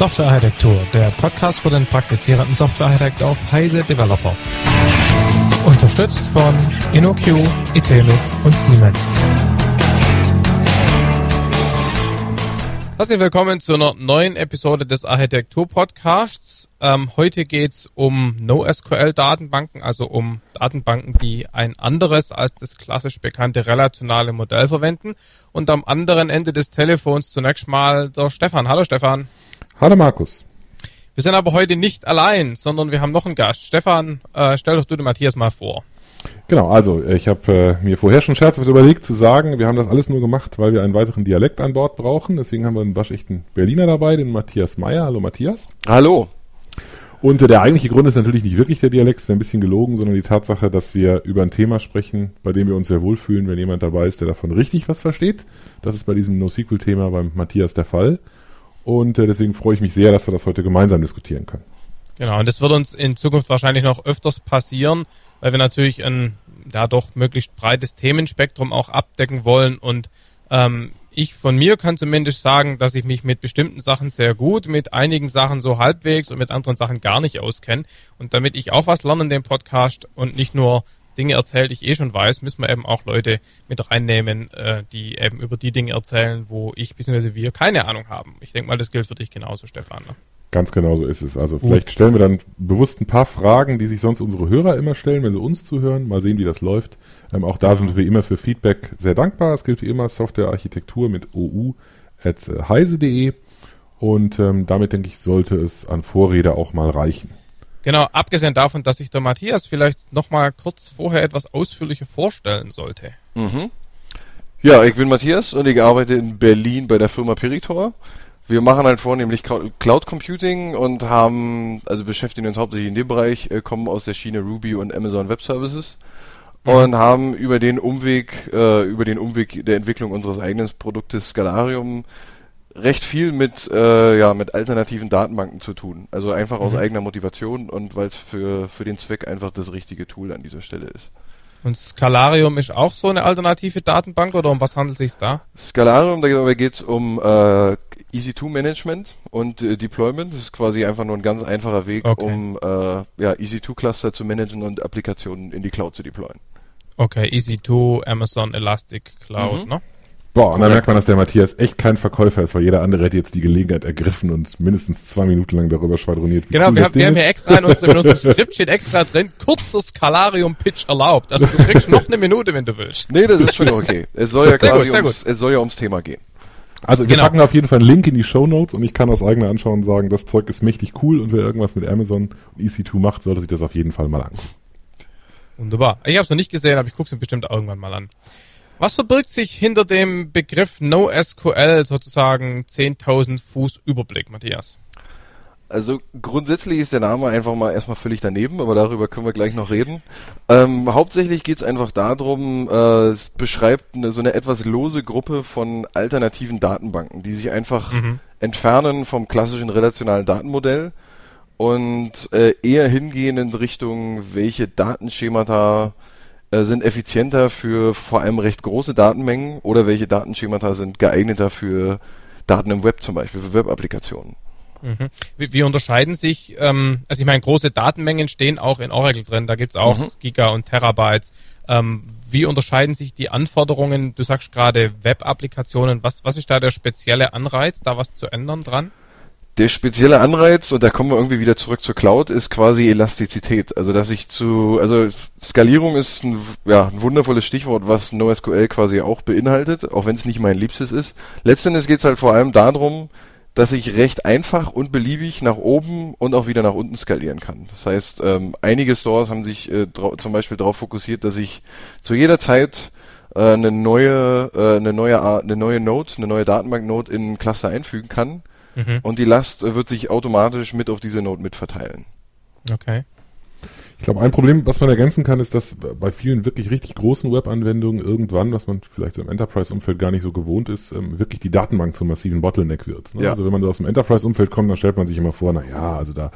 Softwarearchitektur, der Podcast für den praktizierenden Softwarearchitekt auf Heise Developer. Unterstützt von InnoQ, Itemis und Siemens. Herzlich willkommen zu einer neuen Episode des Architektur-Podcasts. Ähm, heute geht's um NoSQL-Datenbanken, also um Datenbanken, die ein anderes als das klassisch bekannte relationale Modell verwenden. Und am anderen Ende des Telefons zunächst mal der Stefan. Hallo Stefan. Hallo Markus. Wir sind aber heute nicht allein, sondern wir haben noch einen Gast. Stefan, äh, stell doch du den Matthias mal vor. Genau, also ich habe äh, mir vorher schon scherzhaft überlegt zu sagen, wir haben das alles nur gemacht, weil wir einen weiteren Dialekt an Bord brauchen. Deswegen haben wir einen waschechten Berliner dabei, den Matthias Meyer. Hallo Matthias. Hallo. Und äh, der eigentliche Grund ist natürlich nicht wirklich der Dialekt, es wäre ein bisschen gelogen, sondern die Tatsache, dass wir über ein Thema sprechen, bei dem wir uns sehr wohlfühlen, wenn jemand dabei ist, der davon richtig was versteht. Das ist bei diesem NoSQL-Thema beim Matthias der Fall. Und äh, deswegen freue ich mich sehr, dass wir das heute gemeinsam diskutieren können. Genau, und das wird uns in Zukunft wahrscheinlich noch öfters passieren, weil wir natürlich ein ja doch möglichst breites Themenspektrum auch abdecken wollen. Und ähm, ich von mir kann zumindest sagen, dass ich mich mit bestimmten Sachen sehr gut, mit einigen Sachen so halbwegs und mit anderen Sachen gar nicht auskenne. Und damit ich auch was lerne in dem Podcast und nicht nur Dinge erzählt, die ich eh schon weiß, müssen wir eben auch Leute mit reinnehmen, äh, die eben über die Dinge erzählen, wo ich bzw. wir keine Ahnung haben. Ich denke mal, das gilt für dich genauso, Stefan. Ne? Ganz genau so ist es. Also Gut. vielleicht stellen wir dann bewusst ein paar Fragen, die sich sonst unsere Hörer immer stellen, wenn sie uns zuhören. Mal sehen, wie das läuft. Ähm, auch da sind wir immer für Feedback sehr dankbar. Es gilt wie immer Softwarearchitektur mit ou.heise.de. Und ähm, damit, denke ich, sollte es an Vorrede auch mal reichen. Genau, abgesehen davon, dass sich der Matthias vielleicht noch mal kurz vorher etwas ausführlicher vorstellen sollte. Mhm. Ja, ich bin Matthias und ich arbeite in Berlin bei der Firma Peritor. Wir machen halt vornehmlich Cloud Computing und haben, also beschäftigen uns hauptsächlich in dem Bereich, äh, kommen aus der Schiene Ruby und Amazon Web Services mhm. und haben über den Umweg, äh, über den Umweg der Entwicklung unseres eigenen Produktes Scalarium recht viel mit, äh, ja, mit alternativen Datenbanken zu tun. Also einfach mhm. aus eigener Motivation und weil es für, für den Zweck einfach das richtige Tool an dieser Stelle ist. Und Scalarium ist auch so eine alternative Datenbank oder um was handelt es sich da? Scalarium, dabei geht es um äh, EC2-Management und äh, Deployment. Das ist quasi einfach nur ein ganz einfacher Weg, okay. um äh, ja, EC2-Cluster zu managen und Applikationen in die Cloud zu deployen. Okay, EC2, Amazon Elastic Cloud, mhm. ne? Boah, und dann merkt man, dass der Matthias echt kein Verkäufer ist, weil jeder andere hätte jetzt die Gelegenheit ergriffen und mindestens zwei Minuten lang darüber schwadroniert. Genau, cool wir, haben, wir haben ja extra in unserem, in unserem Skript steht extra drin, kurzer Scalarium-Pitch erlaubt. Also du kriegst noch eine Minute, wenn du willst. Nee, das ist schon okay. Es soll ja quasi gut, ums, es soll ja ums Thema gehen. Also wir genau. packen auf jeden Fall einen Link in die Show Notes und ich kann aus eigener Anschauung sagen, das Zeug ist mächtig cool und wer irgendwas mit Amazon und EC2 macht, sollte sich das auf jeden Fall mal angucken. Wunderbar. Ich habe es noch nicht gesehen, aber ich gucke es mir bestimmt irgendwann mal an. Was verbirgt sich hinter dem Begriff NoSQL sozusagen 10.000 Fuß Überblick, Matthias? Also grundsätzlich ist der Name einfach mal erstmal völlig daneben, aber darüber können wir gleich noch reden. Ähm, hauptsächlich geht es einfach darum, äh, es beschreibt eine, so eine etwas lose Gruppe von alternativen Datenbanken, die sich einfach mhm. entfernen vom klassischen relationalen Datenmodell und äh, eher hingehen in Richtung, welche Datenschemata äh, sind effizienter für vor allem recht große Datenmengen oder welche Datenschemata sind geeigneter für Daten im Web zum Beispiel, für Web-Applikationen. Mhm. Wie, wie, unterscheiden sich, ähm, also ich meine, große Datenmengen stehen auch in Oracle drin, da gibt's auch mhm. Giga und Terabytes. Ähm, wie unterscheiden sich die Anforderungen, du sagst gerade Web-Applikationen, was, was ist da der spezielle Anreiz, da was zu ändern dran? Der spezielle Anreiz, und da kommen wir irgendwie wieder zurück zur Cloud, ist quasi Elastizität. Also dass ich zu, also Skalierung ist ein, ja, ein wundervolles Stichwort, was NoSQL quasi auch beinhaltet, auch wenn es nicht mein Liebstes ist. Letztendlich geht es halt vor allem darum, dass ich recht einfach und beliebig nach oben und auch wieder nach unten skalieren kann. Das heißt, ähm, einige Stores haben sich äh, zum Beispiel darauf fokussiert, dass ich zu jeder Zeit äh, eine neue, äh, eine neue, eine neue Node, eine neue Datenbank-Node in Cluster einfügen kann. Mhm. Und die Last äh, wird sich automatisch mit auf diese Node mitverteilen. Okay. Ich glaube, ein Problem, was man ergänzen kann, ist, dass bei vielen wirklich richtig großen Web-Anwendungen irgendwann, was man vielleicht so im Enterprise-Umfeld gar nicht so gewohnt ist, ähm, wirklich die Datenbank zum massiven Bottleneck wird. Ne? Ja. Also wenn man so aus dem Enterprise-Umfeld kommt, dann stellt man sich immer vor, na ja, also da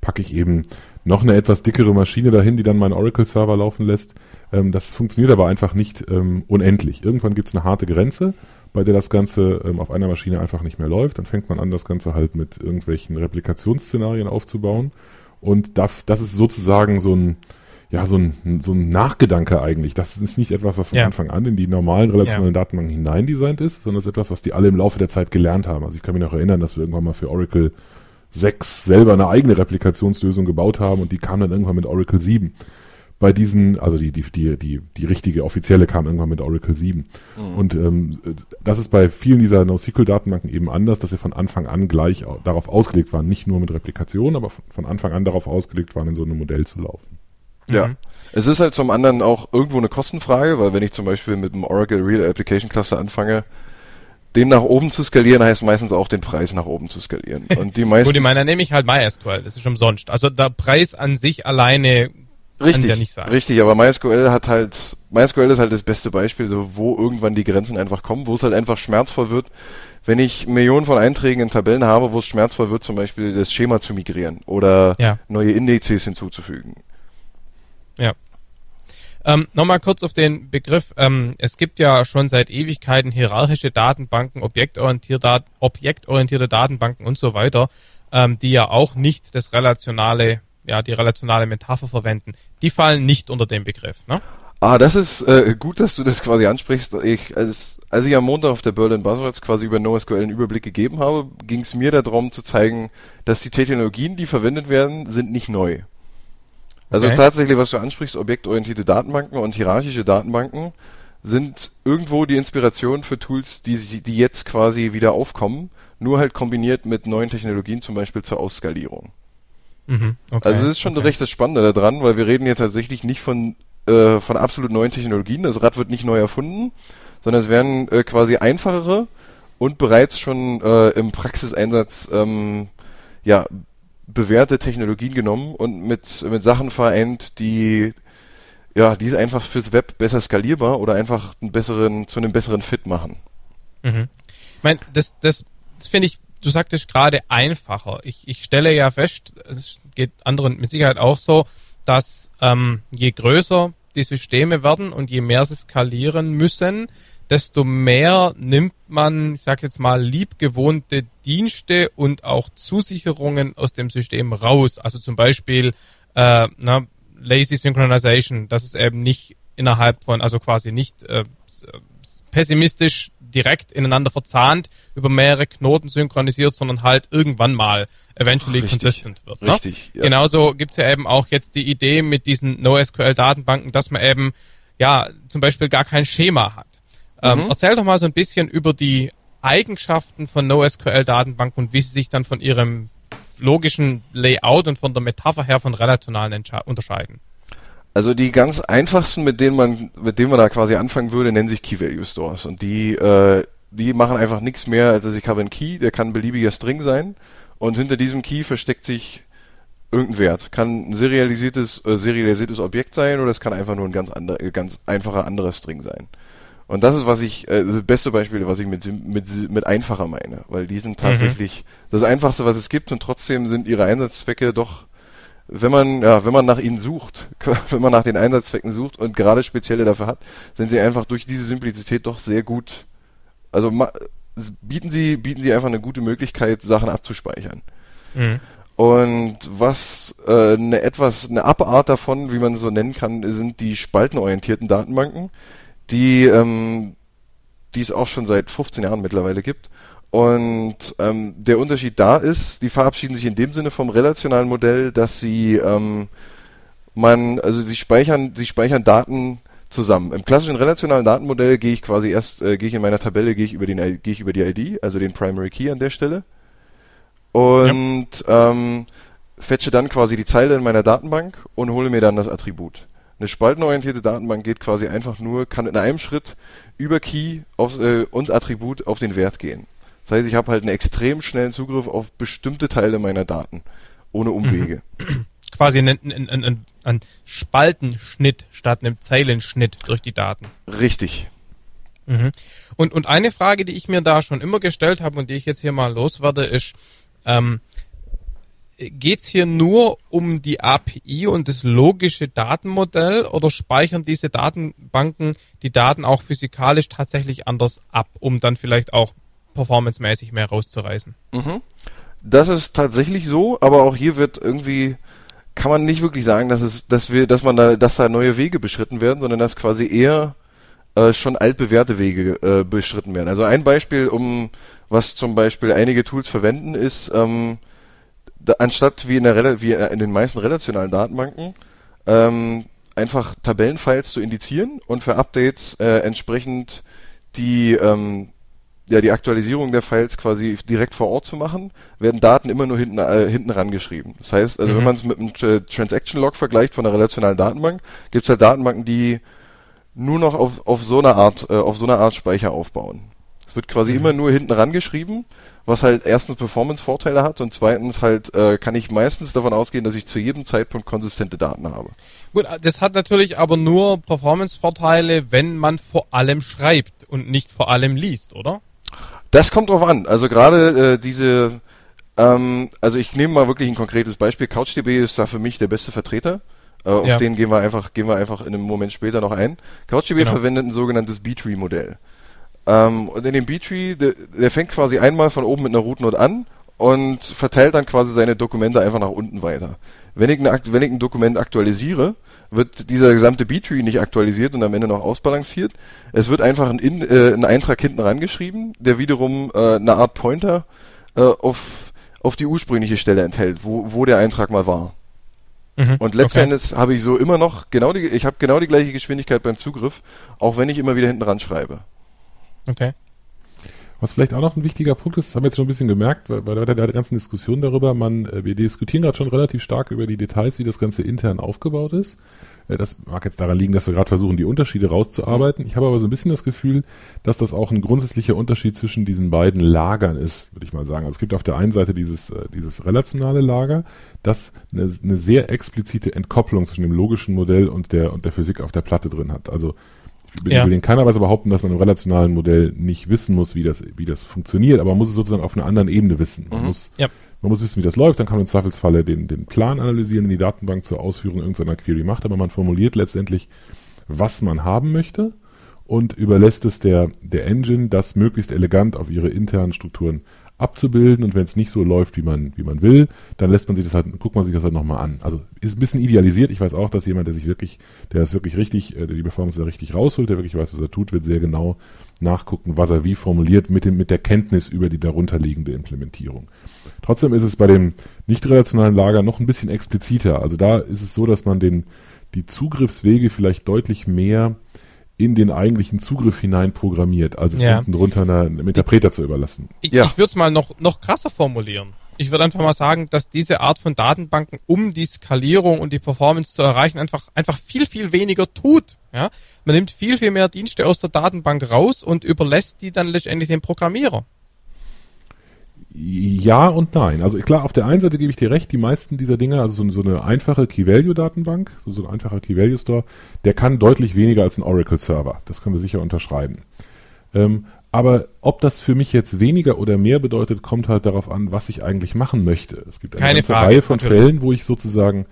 packe ich eben noch eine etwas dickere Maschine dahin, die dann meinen Oracle-Server laufen lässt. Ähm, das funktioniert aber einfach nicht ähm, unendlich. Irgendwann gibt es eine harte Grenze. Bei der das Ganze ähm, auf einer Maschine einfach nicht mehr läuft. Dann fängt man an, das Ganze halt mit irgendwelchen Replikationsszenarien aufzubauen. Und das, das ist sozusagen so ein, ja, so ein, so ein Nachgedanke eigentlich. Das ist nicht etwas, was von ja. Anfang an in die normalen relationalen ja. Datenbanken hineindesignt ist, sondern es ist etwas, was die alle im Laufe der Zeit gelernt haben. Also ich kann mich noch erinnern, dass wir irgendwann mal für Oracle 6 selber eine eigene Replikationslösung gebaut haben und die kam dann irgendwann mit Oracle 7 bei diesen, also die, die, die, die, die richtige offizielle kam irgendwann mit Oracle 7. Mhm. Und ähm, das ist bei vielen dieser NoSQL-Datenbanken eben anders, dass sie von Anfang an gleich darauf ausgelegt waren, nicht nur mit Replikation, aber von Anfang an darauf ausgelegt waren, in so einem Modell zu laufen. Ja. Mhm. Es ist halt zum anderen auch irgendwo eine Kostenfrage, weil wenn ich zum Beispiel mit einem Oracle Real Application Cluster anfange, den nach oben zu skalieren, heißt meistens auch den Preis nach oben zu skalieren. Und die meisten. Gut, ich meine, dann nehme ich halt MySQL, das ist umsonst. Also der Preis an sich alleine Richtig, ja richtig, aber MySQL hat halt, MySQL ist halt das beste Beispiel, so wo irgendwann die Grenzen einfach kommen, wo es halt einfach schmerzvoll wird, wenn ich Millionen von Einträgen in Tabellen habe, wo es schmerzvoll wird, zum Beispiel das Schema zu migrieren oder ja. neue Indizes hinzuzufügen. Ja. Ähm, Nochmal kurz auf den Begriff. Ähm, es gibt ja schon seit Ewigkeiten hierarchische Datenbanken, objektorientierte, objektorientierte Datenbanken und so weiter, ähm, die ja auch nicht das relationale ja, die relationale Metapher verwenden, die fallen nicht unter den Begriff, ne? Ah, das ist äh, gut, dass du das quasi ansprichst. Ich, als, als ich am Montag auf der Berlin Buzzwords quasi über NoSQL einen Überblick gegeben habe, ging es mir darum zu zeigen, dass die Technologien, die verwendet werden, sind nicht neu. Also okay. tatsächlich, was du ansprichst, objektorientierte Datenbanken und hierarchische Datenbanken sind irgendwo die Inspiration für Tools, die, die jetzt quasi wieder aufkommen, nur halt kombiniert mit neuen Technologien, zum Beispiel zur Ausskalierung. Mhm, okay, also das ist schon okay. recht das Spannende daran, weil wir reden hier tatsächlich nicht von, äh, von absolut neuen Technologien. Das Rad wird nicht neu erfunden, sondern es werden äh, quasi einfachere und bereits schon äh, im Praxiseinsatz ähm, ja, bewährte Technologien genommen und mit, mit Sachen vereint, die ja, die ist einfach fürs Web besser skalierbar oder einfach einen besseren, zu einem besseren Fit machen. Mhm. Ich meine, das, das, das finde ich du sagtest gerade einfacher. Ich, ich stelle ja fest, es geht anderen mit Sicherheit auch so, dass ähm, je größer die Systeme werden und je mehr sie skalieren müssen, desto mehr nimmt man, ich sag jetzt mal, liebgewohnte Dienste und auch Zusicherungen aus dem System raus. Also zum Beispiel äh, na, Lazy Synchronization, dass es eben nicht innerhalb von, also quasi nicht äh, pessimistisch direkt ineinander verzahnt über mehrere Knoten synchronisiert, sondern halt irgendwann mal eventually Richtig. consistent wird. Ne? Richtig. Ja. Genauso gibt's ja eben auch jetzt die Idee mit diesen NoSQL-Datenbanken, dass man eben ja zum Beispiel gar kein Schema hat. Ähm, mhm. erzähl doch mal so ein bisschen über die Eigenschaften von NoSQL-Datenbanken und wie sie sich dann von ihrem logischen Layout und von der Metapher her von relationalen unterscheiden. Also die ganz einfachsten, mit denen man, mit denen man da quasi anfangen würde, nennen sich Key Value Stores. Und die, äh, die machen einfach nichts mehr, als dass ich habe einen Key, der kann ein beliebiger String sein. Und hinter diesem Key versteckt sich irgendein Wert. Kann ein serialisiertes, äh, serialisiertes Objekt sein oder es kann einfach nur ein ganz, andere, ganz einfacher anderer String sein. Und das ist, was ich, äh, das beste Beispiel, was ich mit, mit, mit einfacher meine. Weil die sind mhm. tatsächlich mhm. das einfachste, was es gibt und trotzdem sind ihre Einsatzzwecke doch wenn man, ja, wenn man nach ihnen sucht, wenn man nach den Einsatzzwecken sucht und gerade spezielle dafür hat, sind sie einfach durch diese Simplizität doch sehr gut, also bieten sie, bieten sie einfach eine gute Möglichkeit, Sachen abzuspeichern. Mhm. Und was äh, eine etwas eine Abart davon, wie man so nennen kann, sind die spaltenorientierten Datenbanken, die ähm, die es auch schon seit 15 Jahren mittlerweile gibt und ähm, der Unterschied da ist, die verabschieden sich in dem Sinne vom relationalen Modell, dass sie ähm, man, also sie speichern, sie speichern Daten zusammen. Im klassischen relationalen Datenmodell gehe ich quasi erst, äh, gehe ich in meiner Tabelle, gehe ich über den, gehe ich über die ID, also den Primary Key an der Stelle und ja. ähm, fetche dann quasi die Zeile in meiner Datenbank und hole mir dann das Attribut. Eine spaltenorientierte Datenbank geht quasi einfach nur, kann in einem Schritt über Key aufs, äh, und Attribut auf den Wert gehen. Das heißt, ich habe halt einen extrem schnellen Zugriff auf bestimmte Teile meiner Daten, ohne Umwege. Mhm. Quasi ein, ein, ein, ein Spaltenschnitt statt einem Zeilenschnitt durch die Daten. Richtig. Mhm. Und, und eine Frage, die ich mir da schon immer gestellt habe und die ich jetzt hier mal loswerde, ist, ähm, geht's hier nur um die API und das logische Datenmodell oder speichern diese Datenbanken die Daten auch physikalisch tatsächlich anders ab, um dann vielleicht auch performancemäßig mehr rauszureißen? Mhm. Das ist tatsächlich so, aber auch hier wird irgendwie kann man nicht wirklich sagen, dass es, dass wir, dass man da, dass da neue Wege beschritten werden, sondern dass quasi eher äh, schon altbewährte Wege äh, beschritten werden. Also ein Beispiel, um was zum Beispiel einige Tools verwenden, ist ähm, da, anstatt wie in, der wie in den meisten relationalen Datenbanken ähm, einfach Tabellenfiles zu indizieren und für Updates äh, entsprechend die ähm, ja, die Aktualisierung der Files quasi direkt vor Ort zu machen, werden Daten immer nur hinten, äh, hinten rangeschrieben. Das heißt, also mhm. wenn man es mit einem äh, Transaction Log vergleicht von einer relationalen Datenbank, gibt es halt Datenbanken, die nur noch auf, auf so einer Art, äh, auf so einer Art Speicher aufbauen. Es wird quasi mhm. immer nur hinten rangeschrieben, was halt erstens Performance-Vorteile hat und zweitens halt äh, kann ich meistens davon ausgehen, dass ich zu jedem Zeitpunkt konsistente Daten habe. Gut, das hat natürlich aber nur Performance-Vorteile, wenn man vor allem schreibt und nicht vor allem liest, oder? Das kommt drauf an. Also gerade äh, diese, ähm, also ich nehme mal wirklich ein konkretes Beispiel. CouchDB ist da für mich der beste Vertreter. Äh, auf ja. den gehen wir einfach, gehen wir einfach in einem Moment später noch ein. CouchDB genau. verwendet ein sogenanntes B-Tree-Modell. Ähm, und in dem B-Tree, der, der fängt quasi einmal von oben mit einer Root Node an und verteilt dann quasi seine Dokumente einfach nach unten weiter. Wenn ich, ein, wenn ich ein Dokument aktualisiere, wird dieser gesamte B-Tree nicht aktualisiert und am Ende noch ausbalanciert. Es wird einfach ein, In, äh, ein Eintrag hinten rangeschrieben, der wiederum äh, eine Art Pointer äh, auf, auf die ursprüngliche Stelle enthält, wo, wo der Eintrag mal war. Mhm, und letztendlich okay. habe ich so immer noch genau die, ich habe genau die gleiche Geschwindigkeit beim Zugriff, auch wenn ich immer wieder hinten ran schreibe. Okay. Was vielleicht auch noch ein wichtiger Punkt ist, das haben wir jetzt schon ein bisschen gemerkt, bei der, der ganzen Diskussion darüber, man, äh, wir diskutieren gerade schon relativ stark über die Details, wie das Ganze intern aufgebaut ist. Äh, das mag jetzt daran liegen, dass wir gerade versuchen, die Unterschiede rauszuarbeiten. Ich habe aber so ein bisschen das Gefühl, dass das auch ein grundsätzlicher Unterschied zwischen diesen beiden Lagern ist, würde ich mal sagen. Also es gibt auf der einen Seite dieses, äh, dieses relationale Lager, das eine, eine sehr explizite Entkopplung zwischen dem logischen Modell und der, und der Physik auf der Platte drin hat. Also ja. will in keiner Weise behaupten, dass man im relationalen Modell nicht wissen muss, wie das, wie das funktioniert, aber man muss es sozusagen auf einer anderen Ebene wissen. Man, mhm. muss, ja. man muss wissen, wie das läuft, dann kann man im Zweifelsfalle den, den Plan analysieren, den die Datenbank zur Ausführung irgendeiner Query macht, aber man formuliert letztendlich, was man haben möchte und überlässt es der, der Engine, das möglichst elegant auf ihre internen Strukturen abzubilden und wenn es nicht so läuft, wie man, wie man will, dann lässt man sich das halt, guckt man sich das halt nochmal an. Also ist ein bisschen idealisiert. Ich weiß auch, dass jemand, der sich wirklich, der ist wirklich richtig, äh, der die Performance da richtig rausholt, der wirklich weiß, was er tut, wird sehr genau nachgucken, was er wie formuliert mit dem, mit der Kenntnis über die darunterliegende Implementierung. Trotzdem ist es bei dem nicht relationalen Lager noch ein bisschen expliziter. Also da ist es so, dass man den, die Zugriffswege vielleicht deutlich mehr in den eigentlichen Zugriff hinein programmiert, als es ja. unten drunter einem Interpreter zu überlassen. Ich, ja. ich würde es mal noch, noch krasser formulieren. Ich würde einfach mal sagen, dass diese Art von Datenbanken, um die Skalierung und die Performance zu erreichen, einfach, einfach viel, viel weniger tut. Ja? Man nimmt viel, viel mehr Dienste aus der Datenbank raus und überlässt die dann letztendlich dem Programmierer. Ja und nein. Also klar, auf der einen Seite gebe ich dir recht, die meisten dieser Dinge, also so, so eine einfache Key-Value-Datenbank, so, so ein einfacher Key-Value-Store, der kann deutlich weniger als ein Oracle-Server. Das können wir sicher unterschreiben. Ähm, aber ob das für mich jetzt weniger oder mehr bedeutet, kommt halt darauf an, was ich eigentlich machen möchte. Es gibt eine Keine ganze Frage, Reihe von natürlich. Fällen, wo ich sozusagen,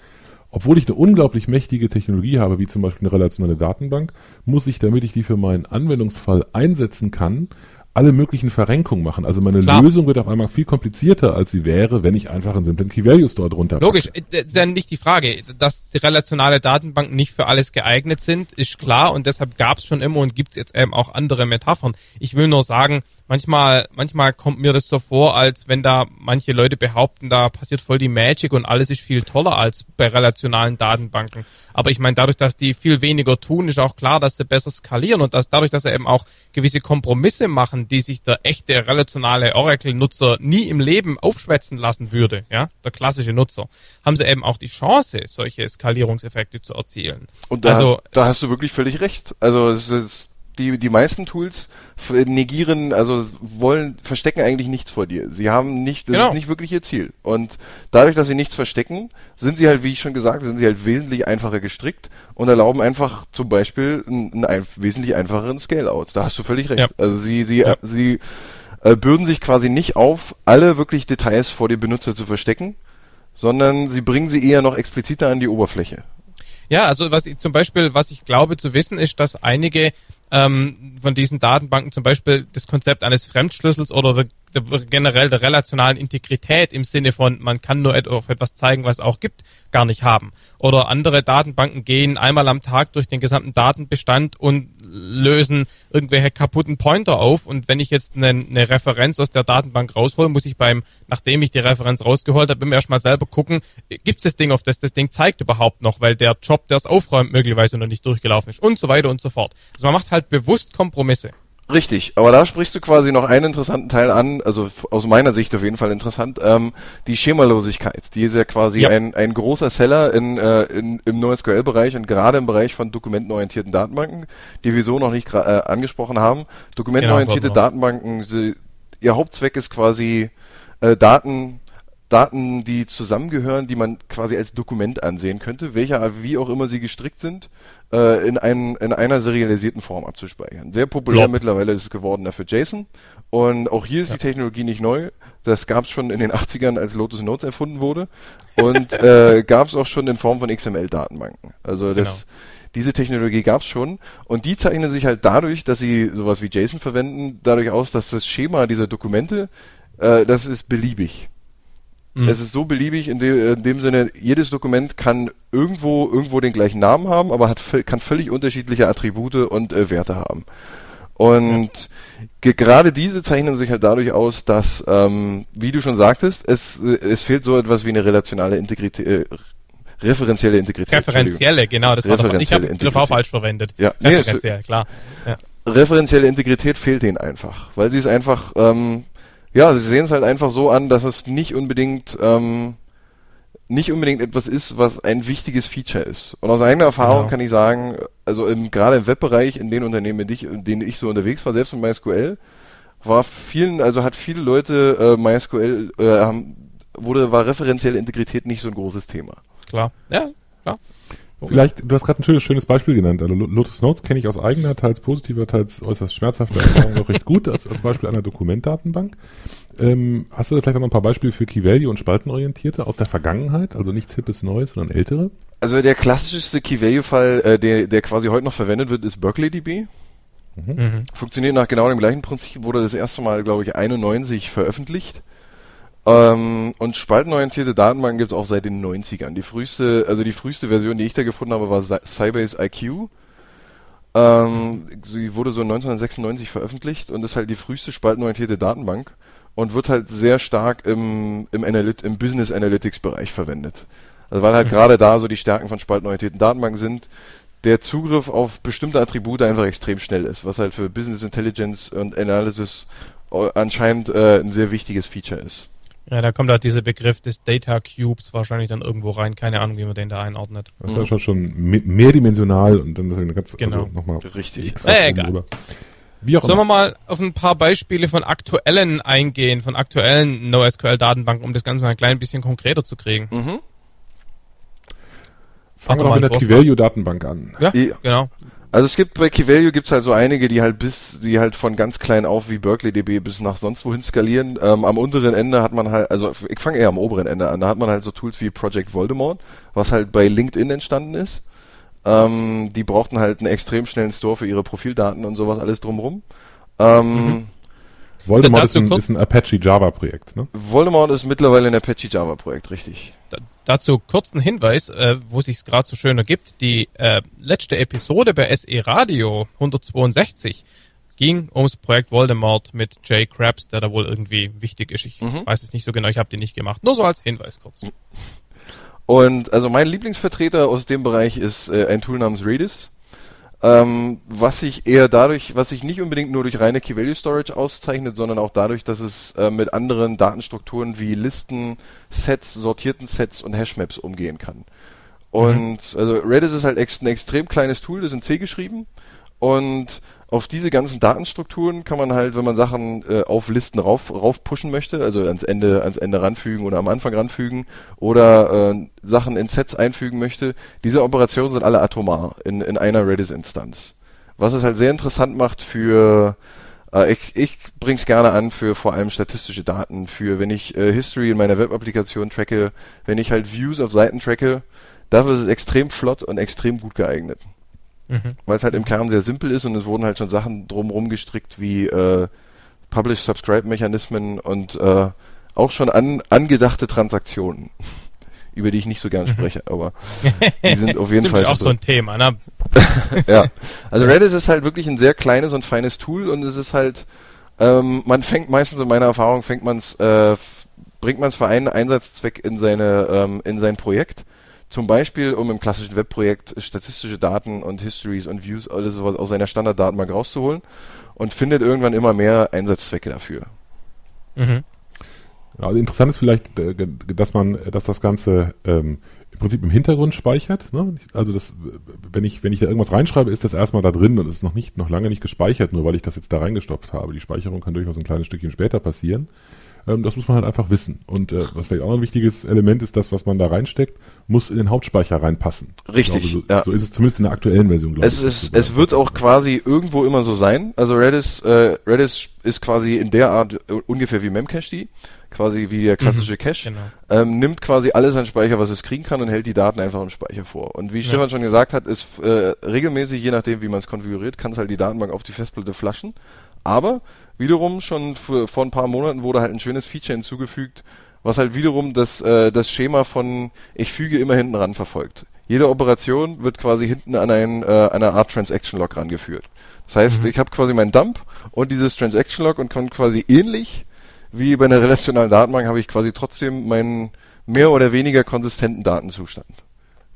obwohl ich eine unglaublich mächtige Technologie habe, wie zum Beispiel eine relationale Datenbank, muss ich, damit ich die für meinen Anwendungsfall einsetzen kann, alle möglichen Verrenkungen machen. Also meine Klar. Lösung wird auf einmal viel komplizierter, als sie wäre, wenn ich einfach einen simplen Key-Value Store drunter Logisch. Äh, ist ja nicht die Frage. Dass die relationale Datenbanken nicht für alles geeignet sind, ist klar und deshalb gab es schon immer und gibt es jetzt eben auch andere Metaphern. Ich will nur sagen, manchmal, manchmal kommt mir das so vor, als wenn da manche Leute behaupten, da passiert voll die Magic und alles ist viel toller als bei relationalen Datenbanken. Aber ich meine, dadurch, dass die viel weniger tun, ist auch klar, dass sie besser skalieren und dass dadurch, dass sie eben auch gewisse Kompromisse machen, die sich der echte relationale Oracle-Nutzer nie im Leben aufschwätzen lassen würde, ja, der klassische Nutzer, haben sie eben auch die Chance, solche Skalierungseffekte zu erzielen. Und da, also, da hast du wirklich völlig recht. Also es ist die, die meisten Tools negieren, also wollen, verstecken eigentlich nichts vor dir. Sie haben nicht, das genau. ist nicht wirklich ihr Ziel. Und dadurch, dass sie nichts verstecken, sind sie halt, wie ich schon gesagt, sind sie halt wesentlich einfacher gestrickt und erlauben einfach zum Beispiel einen, einen wesentlich einfacheren Scale-Out. Da hast du völlig recht. Ja. Also sie, sie, ja. sie äh, bürden sich quasi nicht auf, alle wirklich Details vor dem Benutzer zu verstecken, sondern sie bringen sie eher noch expliziter an die Oberfläche. Ja, also was ich zum Beispiel, was ich glaube zu wissen, ist, dass einige ähm, von diesen Datenbanken zum Beispiel das Konzept eines Fremdschlüssels oder der, der, generell der relationalen Integrität im Sinne von, man kann nur auf etwas zeigen, was es auch gibt, gar nicht haben. Oder andere Datenbanken gehen einmal am Tag durch den gesamten Datenbestand und lösen irgendwelche kaputten Pointer auf. Und wenn ich jetzt eine, eine Referenz aus der Datenbank raushole, muss ich beim, nachdem ich die Referenz rausgeholt habe, immer erstmal selber gucken, gibt es das Ding, auf das das Ding zeigt überhaupt noch, weil der Job, der es aufräumt, möglicherweise noch nicht durchgelaufen ist und so weiter und so fort. Also man macht halt bewusst Kompromisse. Richtig, aber da sprichst du quasi noch einen interessanten Teil an, also aus meiner Sicht auf jeden Fall interessant, ähm, die Schemalosigkeit. Die ist ja quasi ja. Ein, ein großer Seller in, äh, in, im NoSQL-Bereich und gerade im Bereich von dokumentenorientierten Datenbanken, die wir so noch nicht äh, angesprochen haben. Dokumentenorientierte genau, Datenbanken, sie, ihr Hauptzweck ist quasi äh, Daten Daten, die zusammengehören, die man quasi als Dokument ansehen könnte, welcher wie auch immer sie gestrickt sind, äh, in, ein, in einer serialisierten Form abzuspeichern. Sehr populär ja. mittlerweile ist es geworden dafür JSON. Und auch hier ist ja. die Technologie nicht neu. Das gab es schon in den 80ern, als Lotus Notes erfunden wurde. Und äh, gab es auch schon in Form von XML-Datenbanken. Also das, genau. diese Technologie gab es schon. Und die zeichnen sich halt dadurch, dass sie sowas wie JSON verwenden, dadurch aus, dass das Schema dieser Dokumente, äh, das ist beliebig. Mhm. Es ist so beliebig in, de, in, dem Sinne, jedes Dokument kann irgendwo irgendwo den gleichen Namen haben, aber hat kann völlig unterschiedliche Attribute und äh, Werte haben. Und ja. gerade diese zeichnen sich halt dadurch aus, dass, ähm, wie du schon sagtest, es, äh, es fehlt so etwas wie eine relationale Integrität, äh, referenzielle Integrität. Referenzielle, genau, das war doch, ich habe den auch falsch verwendet. Ja, referenziell, nee, klar. Ja. Referenzielle Integrität fehlt denen einfach, weil sie es einfach ähm, ja, sie sehen es halt einfach so an, dass es nicht unbedingt ähm, nicht unbedingt etwas ist, was ein wichtiges Feature ist. Und aus eigener Erfahrung genau. kann ich sagen, also im, gerade im Webbereich, in den Unternehmen, in, in denen ich so unterwegs war, selbst mit MySQL, war vielen, also hat viele Leute äh, MySQL äh, haben, wurde war referenzielle Integrität nicht so ein großes Thema. Klar, ja, klar. Vielleicht, du hast gerade ein schönes, schönes Beispiel genannt. Also Lotus Notes kenne ich aus eigener, teils positiver, teils äußerst schmerzhafter Erfahrung noch recht gut, als, als Beispiel einer Dokumentdatenbank. Ähm, hast du vielleicht auch noch ein paar Beispiele für Key Value und Spaltenorientierte aus der Vergangenheit? Also nichts Hippes Neues, sondern ältere? Also der klassischste Key Value Fall, äh, der, der quasi heute noch verwendet wird, ist BerkeleyDB. Mhm. mhm. Funktioniert nach genau dem gleichen Prinzip, wurde das erste Mal, glaube ich, 91 veröffentlicht. Ähm, und spaltenorientierte Datenbanken gibt es auch seit den 90ern. Die früheste, also die früheste Version, die ich da gefunden habe, war Sybase IQ. Ähm, sie wurde so 1996 veröffentlicht und ist halt die früheste spaltenorientierte Datenbank und wird halt sehr stark im, im, Analyt im Business Analytics Bereich verwendet. Also weil halt mhm. gerade da so die Stärken von spaltenorientierten Datenbanken sind, der Zugriff auf bestimmte Attribute einfach extrem schnell ist, was halt für Business Intelligence und Analysis anscheinend äh, ein sehr wichtiges Feature ist. Ja, da kommt halt dieser Begriff des Data Cubes wahrscheinlich dann irgendwo rein. Keine Ahnung, wie man den da einordnet. Das ist mhm. schon mehrdimensional und dann ist eine ganz, genau. also nochmal richtig. Äh, egal. Wie auch Sollen wir mal auf ein paar Beispiele von aktuellen eingehen, von aktuellen NoSQL-Datenbanken, um das Ganze mal ein klein bisschen konkreter zu kriegen? Mhm. Fangen wir mal mit der Key-Value-Datenbank an. Ja, ja, genau. Also es gibt bei Key-Value gibt's halt so einige, die halt bis, die halt von ganz klein auf wie BerkeleyDB bis nach sonst wohin skalieren. Ähm, am unteren Ende hat man halt, also ich fange eher am oberen Ende an, da hat man halt so Tools wie Project Voldemort, was halt bei LinkedIn entstanden ist. Ähm, die brauchten halt einen extrem schnellen Store für ihre Profildaten und sowas alles drumrum. Ähm, mhm. Voldemort ist ein, ist ein, Apache Java Projekt, ne? Voldemort ist mittlerweile ein Apache Java Projekt, richtig. Da, dazu kurzen Hinweis, äh, wo sich gerade so schön ergibt. Die äh, letzte Episode bei SE Radio 162 ging ums Projekt Voldemort mit Jay Krabs, der da wohl irgendwie wichtig ist. Ich mhm. weiß es nicht so genau, ich habe die nicht gemacht. Nur so als Hinweis kurz. Und also mein Lieblingsvertreter aus dem Bereich ist äh, ein Tool namens Redis. Ähm, was sich eher dadurch, was sich nicht unbedingt nur durch reine Key-Value-Storage auszeichnet, sondern auch dadurch, dass es äh, mit anderen Datenstrukturen wie Listen, Sets, sortierten Sets und Hashmaps umgehen kann. Und mhm. also Redis ist halt ex ein extrem kleines Tool, das ist in C geschrieben und auf diese ganzen Datenstrukturen kann man halt, wenn man Sachen äh, auf Listen rauf, rauf pushen möchte, also ans Ende, ans Ende ranfügen oder am Anfang ranfügen oder äh, Sachen in Sets einfügen möchte, diese Operationen sind alle atomar in, in einer Redis-Instanz. Was es halt sehr interessant macht für Äh, ich ich bring's gerne an für vor allem statistische Daten, für wenn ich äh, History in meiner Webapplikation tracke, wenn ich halt Views auf Seiten tracke, dafür ist es extrem flott und extrem gut geeignet. Mhm. Weil es halt im Kern sehr simpel ist und es wurden halt schon Sachen drumherum gestrickt wie äh, Publish-Subscribe-Mechanismen und äh, auch schon an, angedachte Transaktionen, über die ich nicht so gern mhm. spreche, aber die sind auf jeden Fall auch so, ein Thema, ne? ja, also Redis ist halt wirklich ein sehr kleines und feines Tool und es ist halt, ähm, man fängt meistens in meiner Erfahrung fängt man es, äh, bringt man es für einen Einsatzzweck in seine ähm, in sein Projekt zum Beispiel, um im klassischen Webprojekt statistische Daten und Histories und Views, alles sowas aus seiner Standarddatenbank rauszuholen und findet irgendwann immer mehr Einsatzzwecke dafür. Mhm. Also interessant ist vielleicht, äh, dass man, dass das Ganze ähm, im Prinzip im Hintergrund speichert. Ne? Also das, wenn ich, wenn ich da irgendwas reinschreibe, ist das erstmal da drin und ist noch nicht, noch lange nicht gespeichert, nur weil ich das jetzt da reingestopft habe. Die Speicherung kann durchaus ein kleines Stückchen später passieren. Ähm, das muss man halt einfach wissen. Und äh, was vielleicht auch noch ein wichtiges Element ist, das, was man da reinsteckt, muss in den Hauptspeicher reinpassen. Richtig. Glaube, so, ja. so, ist es zumindest in der aktuellen Version, glaube es ich. Ist, es wird auch quasi irgendwo immer so sein. Also Redis, äh, Redis ist quasi in der Art äh, ungefähr wie Memcached quasi wie der klassische mhm, Cache, genau. ähm, nimmt quasi alles an Speicher, was es kriegen kann und hält die Daten einfach im Speicher vor. Und wie Stefan schon gesagt hat, ist äh, regelmäßig, je nachdem wie man es konfiguriert, kann es halt die Datenbank auf die Festplatte flaschen. Aber wiederum schon für, vor ein paar Monaten wurde halt ein schönes Feature hinzugefügt, was halt wiederum das, äh, das Schema von ich füge immer hinten ran verfolgt. Jede Operation wird quasi hinten an ein, äh, einer Art Transaction Log rangeführt. Das heißt, mhm. ich habe quasi meinen Dump und dieses Transaction Log und kann quasi ähnlich wie bei einer relationalen Datenbank habe ich quasi trotzdem meinen mehr oder weniger konsistenten Datenzustand.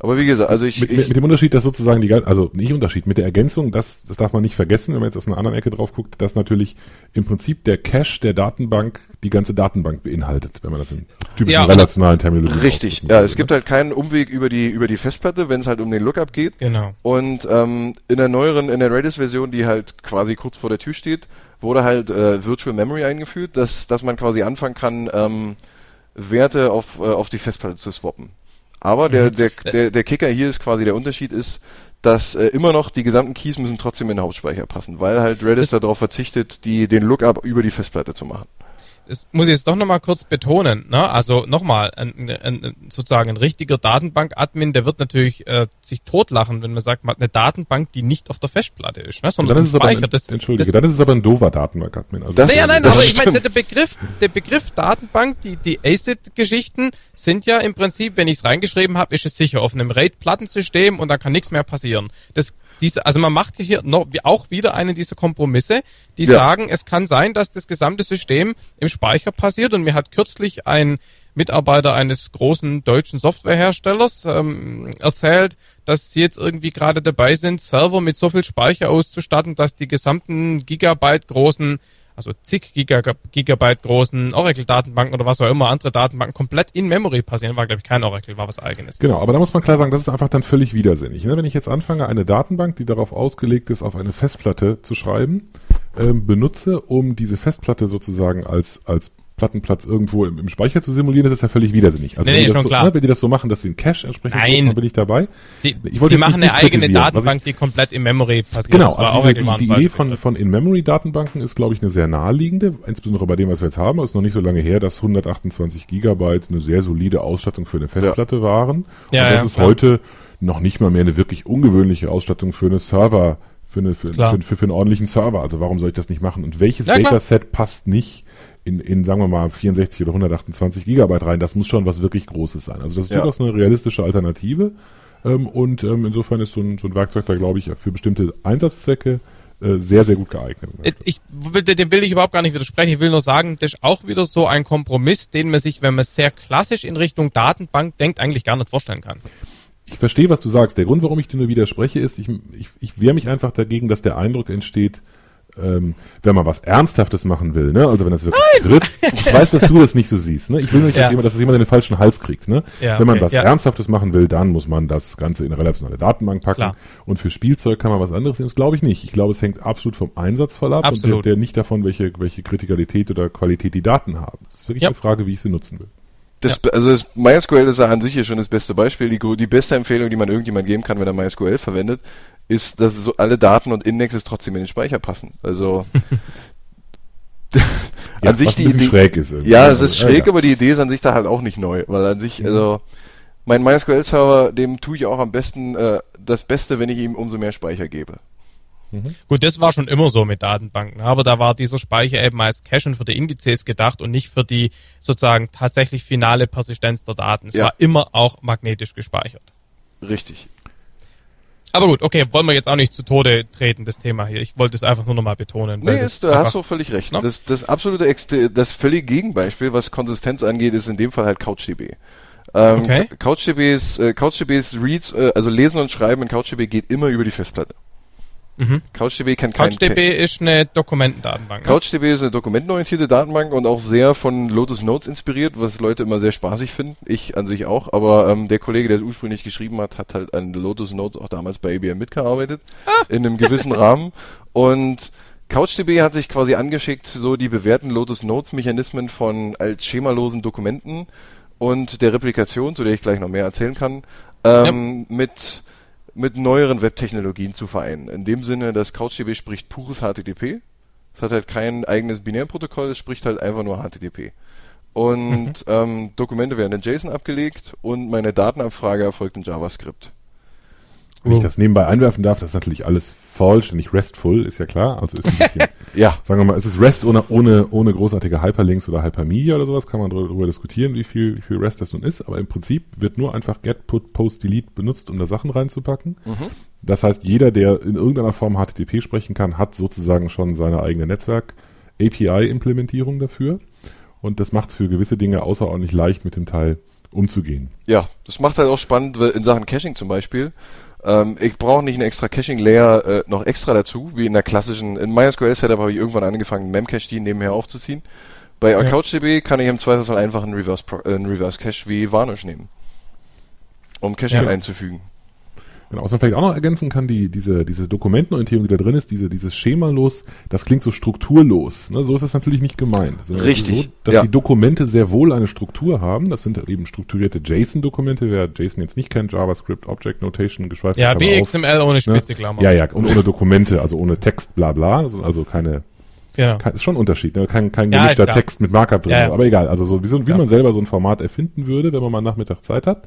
Aber wie gesagt, also ich mit, ich mit, dem Unterschied, dass sozusagen die, also nicht Unterschied, mit der Ergänzung, das, das darf man nicht vergessen, wenn man jetzt aus einer anderen Ecke drauf guckt, dass natürlich im Prinzip der Cache der Datenbank die ganze Datenbank beinhaltet, wenn man das in typischen ja, relationalen Terminologie Richtig, ja, es gibt halt keinen Umweg über die über die Festplatte, wenn es halt um den Lookup geht. Genau. Und ähm, in der neueren, in der Redis-Version, die halt quasi kurz vor der Tür steht, wurde halt äh, Virtual Memory eingeführt, dass dass man quasi anfangen kann, ähm, Werte auf äh, auf die Festplatte zu swappen. Aber der, mhm. der, der, der Kicker hier ist quasi der Unterschied ist, dass äh, immer noch die gesamten Keys müssen trotzdem in den Hauptspeicher passen, weil halt Redis darauf verzichtet, die, den Lookup über die Festplatte zu machen das muss ich jetzt doch nochmal kurz betonen. Ne? Also nochmal, ein, ein, sozusagen ein richtiger Datenbank-Admin, der wird natürlich äh, sich totlachen, wenn man sagt, man hat eine Datenbank, die nicht auf der Festplatte ist, ne? sondern dann ist aber ein, das, Entschuldige, das, dann ist es aber ein doofer Datenbank-Admin. Also naja, nein, aber ich meine, der Begriff, der Begriff Datenbank, die, die ACID-Geschichten sind ja im Prinzip, wenn ich es reingeschrieben habe, ist es sicher auf einem RAID-Plattensystem und da kann nichts mehr passieren. Das diese, also man macht hier noch auch wieder einen dieser Kompromisse, die ja. sagen, es kann sein, dass das gesamte System im Speicher passiert. Und mir hat kürzlich ein Mitarbeiter eines großen deutschen Softwareherstellers ähm, erzählt, dass sie jetzt irgendwie gerade dabei sind, Server mit so viel Speicher auszustatten, dass die gesamten Gigabyte großen also zig Gigabyte großen Oracle-Datenbanken oder was auch immer, andere Datenbanken komplett in Memory passieren. War, glaube ich, kein Oracle, war was eigenes. Genau, aber da muss man klar sagen, das ist einfach dann völlig widersinnig. Ne? Wenn ich jetzt anfange, eine Datenbank, die darauf ausgelegt ist, auf eine Festplatte zu schreiben, ähm, benutze, um diese Festplatte sozusagen als, als Plattenplatz irgendwo im, im, Speicher zu simulieren, das ist ja völlig widersinnig. Also nee, wenn, nee, die so, ne, wenn, die das so machen, dass sie einen Cache entsprechend Nein. dann bin ich dabei. Die, ich wollte die machen eine eigene Datenbank, ich, die komplett in Memory passiert. Genau, also diese, die, die Idee von, von In-Memory-Datenbanken ist, glaube ich, eine sehr naheliegende, insbesondere bei dem, was wir jetzt haben. Es ist noch nicht so lange her, dass 128 Gigabyte eine sehr solide Ausstattung für eine Festplatte ja. waren. Ja, Und das ja, ist klar. heute noch nicht mal mehr eine wirklich ungewöhnliche Ausstattung für eine Server, für, eine, für, für, für, für einen ordentlichen Server. Also warum soll ich das nicht machen? Und welches ja, Dataset passt nicht in, in, sagen wir mal, 64 oder 128 Gigabyte rein. Das muss schon was wirklich Großes sein. Also das ist ja. durchaus eine realistische Alternative. Ähm, und ähm, insofern ist so ein, so ein Werkzeug da, glaube ich, für bestimmte Einsatzzwecke äh, sehr, sehr gut geeignet. Ich will, dem will ich überhaupt gar nicht widersprechen. Ich will nur sagen, das ist auch wieder so ein Kompromiss, den man sich, wenn man sehr klassisch in Richtung Datenbank denkt, eigentlich gar nicht vorstellen kann. Ich verstehe, was du sagst. Der Grund, warum ich dir nur widerspreche, ist, ich, ich, ich wehre mich einfach dagegen, dass der Eindruck entsteht, ähm, wenn man was Ernsthaftes machen will, ne? Also wenn das wirklich tritt, ich weiß, dass du das nicht so siehst, ne? Ich will nicht, dass, ja. jemand, dass es jemand in den falschen Hals kriegt, ne? Ja, wenn man okay, was ja. Ernsthaftes machen will, dann muss man das Ganze in eine relationale Datenbank packen. Klar. Und für Spielzeug kann man was anderes nehmen. Das glaube ich nicht. Ich glaube, es hängt absolut vom Einsatzfall ab absolut. und der, der, nicht davon, welche, welche Kritikalität oder Qualität die Daten haben. Das ist wirklich eine Frage, wie ich sie nutzen will. Das, ja. Also das MySQL ist ja an sich ja schon das beste Beispiel. Die, die beste Empfehlung, die man irgendjemand geben kann, wenn er MySQL verwendet, ist, dass so alle Daten und Indexes trotzdem in den Speicher passen. Also an sich die Idee schräg ist. Irgendwie. Ja, es ist schräg, ja. aber die Idee ist an sich da halt auch nicht neu, weil an sich, also mein MySQL-Server, dem tue ich auch am besten äh, das Beste, wenn ich ihm umso mehr Speicher gebe. Mhm. Gut, das war schon immer so mit Datenbanken, aber da war dieser Speicher eben als Cachen für die Indizes gedacht und nicht für die sozusagen tatsächlich finale Persistenz der Daten. Es ja. war immer auch magnetisch gespeichert. Richtig. Aber gut, okay, wollen wir jetzt auch nicht zu Tode treten, das Thema hier. Ich wollte es einfach nur nochmal betonen. Nee, ist, da hast du völlig recht. No? Das, das absolute, das völlige Gegenbeispiel, was Konsistenz angeht, ist in dem Fall halt CouchDB. Ähm, okay. CouchDBs, äh, CouchDBs Reads, äh, also Lesen und Schreiben in CouchDB geht immer über die Festplatte. Mhm. CouchDB kann kein CouchDB ist eine Dokumentendatenbank. Ne? CouchDB ist eine dokumentenorientierte Datenbank und auch sehr von Lotus Notes inspiriert, was Leute immer sehr spaßig finden. Ich an sich auch, aber ähm, der Kollege, der es ursprünglich geschrieben hat, hat halt an Lotus Notes auch damals bei IBM mitgearbeitet, ah. in einem gewissen Rahmen und CouchDB hat sich quasi angeschickt, so die bewährten Lotus Notes Mechanismen von als schemalosen Dokumenten und der Replikation, zu der ich gleich noch mehr erzählen kann, ähm, ja. mit mit neueren Webtechnologien zu vereinen. In dem Sinne, dass CouchDB spricht pures HTTP. Es hat halt kein eigenes Binärprotokoll, es spricht halt einfach nur HTTP. Und mhm. ähm, Dokumente werden in JSON abgelegt und meine Datenabfrage erfolgt in JavaScript. Wenn ich das nebenbei einwerfen darf, das ist natürlich alles falsch, nicht RESTful, ist ja klar. Also ist ein bisschen, ja. sagen wir mal, es ist REST ohne, ohne, ohne großartige Hyperlinks oder Hypermedia oder sowas, kann man darüber diskutieren, wie viel, wie viel REST das nun ist. Aber im Prinzip wird nur einfach get, put, post, delete benutzt, um da Sachen reinzupacken. Mhm. Das heißt, jeder, der in irgendeiner Form HTTP sprechen kann, hat sozusagen schon seine eigene Netzwerk-API-Implementierung dafür. Und das macht es für gewisse Dinge außerordentlich leicht, mit dem Teil umzugehen. Ja, das macht halt auch spannend in Sachen Caching zum Beispiel. Ähm, ich brauche nicht eine extra Caching-Layer äh, noch extra dazu, wie in der klassischen, in MySQL-Setup habe ich irgendwann angefangen, Memcache-D nebenher aufzuziehen. Bei ja. CouchDB kann ich im Zweifelsfall einfach einen Reverse, äh, einen Reverse Cache wie Varnish nehmen, um Caching ja. einzufügen. Genau, was man vielleicht auch noch ergänzen kann, die, diese, diese Dokumentenorientierung, die da drin ist, diese, dieses Schemalos, das klingt so strukturlos. Ne? So ist das natürlich nicht gemeint. Also Richtig. So, dass ja. die Dokumente sehr wohl eine Struktur haben. Das sind eben strukturierte JSON-Dokumente. Wer JSON jetzt nicht kennt, JavaScript, Object Notation, geschweifelt. Ja, wie XML ohne Spitzeklammer. Ne? Ja, ja, und ohne Dokumente, also ohne Text, bla bla. Also, also keine Genau. Kein, ist schon ein Unterschied, ne? kein, kein gemischter ja, Text mit Markup drin, ja, ja. aber egal. Also so wie, so, wie man selber so ein Format erfinden würde, wenn man mal Nachmittag Zeit hat.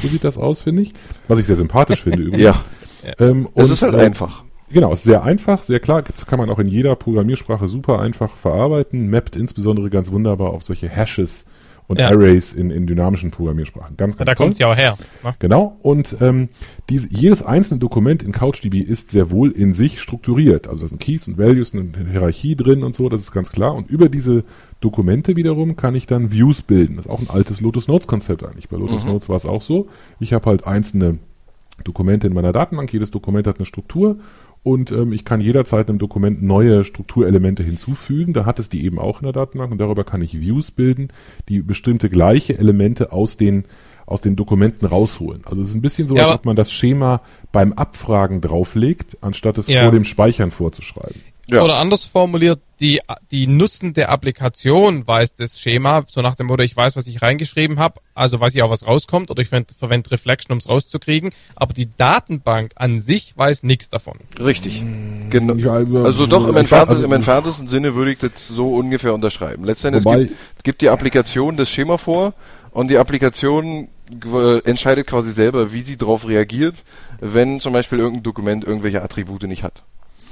So sieht das aus, finde ich. Was ich sehr sympathisch finde übrigens. Ja. Ähm, es und, ist halt äh, einfach. Genau, ist sehr einfach, sehr klar. Das kann man auch in jeder Programmiersprache super einfach verarbeiten. Mappt insbesondere ganz wunderbar auf solche Hashes und ja. Arrays in, in dynamischen Programmiersprachen. Ganz, ganz Da kommt ja auch her. Ne? Genau. Und ähm, diese, jedes einzelne Dokument in CouchDB ist sehr wohl in sich strukturiert. Also da sind Keys und Values und eine Hierarchie drin und so, das ist ganz klar. Und über diese Dokumente wiederum kann ich dann Views bilden. Das ist auch ein altes Lotus Notes Konzept eigentlich. Bei Lotus mhm. Notes war es auch so. Ich habe halt einzelne Dokumente in meiner Datenbank. Jedes Dokument hat eine Struktur und ähm, ich kann jederzeit einem Dokument neue Strukturelemente hinzufügen. Da hat es die eben auch in der Datenbank und darüber kann ich Views bilden, die bestimmte gleiche Elemente aus den aus den Dokumenten rausholen. Also es ist ein bisschen so, ja, als ob man das Schema beim Abfragen drauflegt, anstatt es ja. vor dem Speichern vorzuschreiben. Ja. Oder anders formuliert, die, die nutzende Applikation weiß das Schema, so nach dem Motto, ich weiß, was ich reingeschrieben habe, also weiß ich auch, was rauskommt, oder ich verwende Reflection, um es rauszukriegen, aber die Datenbank an sich weiß nichts davon. Richtig. Genau. Also, also doch, im, entferntesten, also, im entferntesten Sinne würde ich das so ungefähr unterschreiben. Letztendlich gibt, gibt die Applikation das Schema vor und die Applikation entscheidet quasi selber, wie sie darauf reagiert, wenn zum Beispiel irgendein Dokument irgendwelche Attribute nicht hat.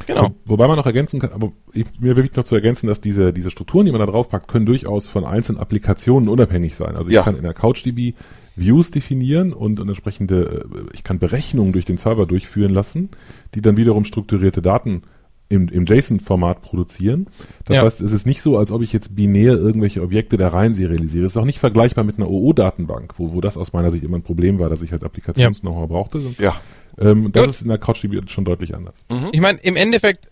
Genau. Wobei man noch ergänzen kann, aber ich, mir wirklich noch zu ergänzen, dass diese, diese Strukturen, die man da draufpackt, können durchaus von einzelnen Applikationen unabhängig sein. Also ich ja. kann in der CouchDB Views definieren und, und entsprechende, äh, ich kann Berechnungen durch den Server durchführen lassen, die dann wiederum strukturierte Daten im, im JSON-Format produzieren. Das ja. heißt, es ist nicht so, als ob ich jetzt binär irgendwelche Objekte da rein serialisiere. Es ist auch nicht vergleichbar mit einer OO-Datenbank, wo, wo das aus meiner Sicht immer ein Problem war, dass ich halt Applikations-Know-how brauchte. Ja. Ähm, das Gut. ist in der CouchDB schon deutlich anders. Mhm. Ich meine, im Endeffekt,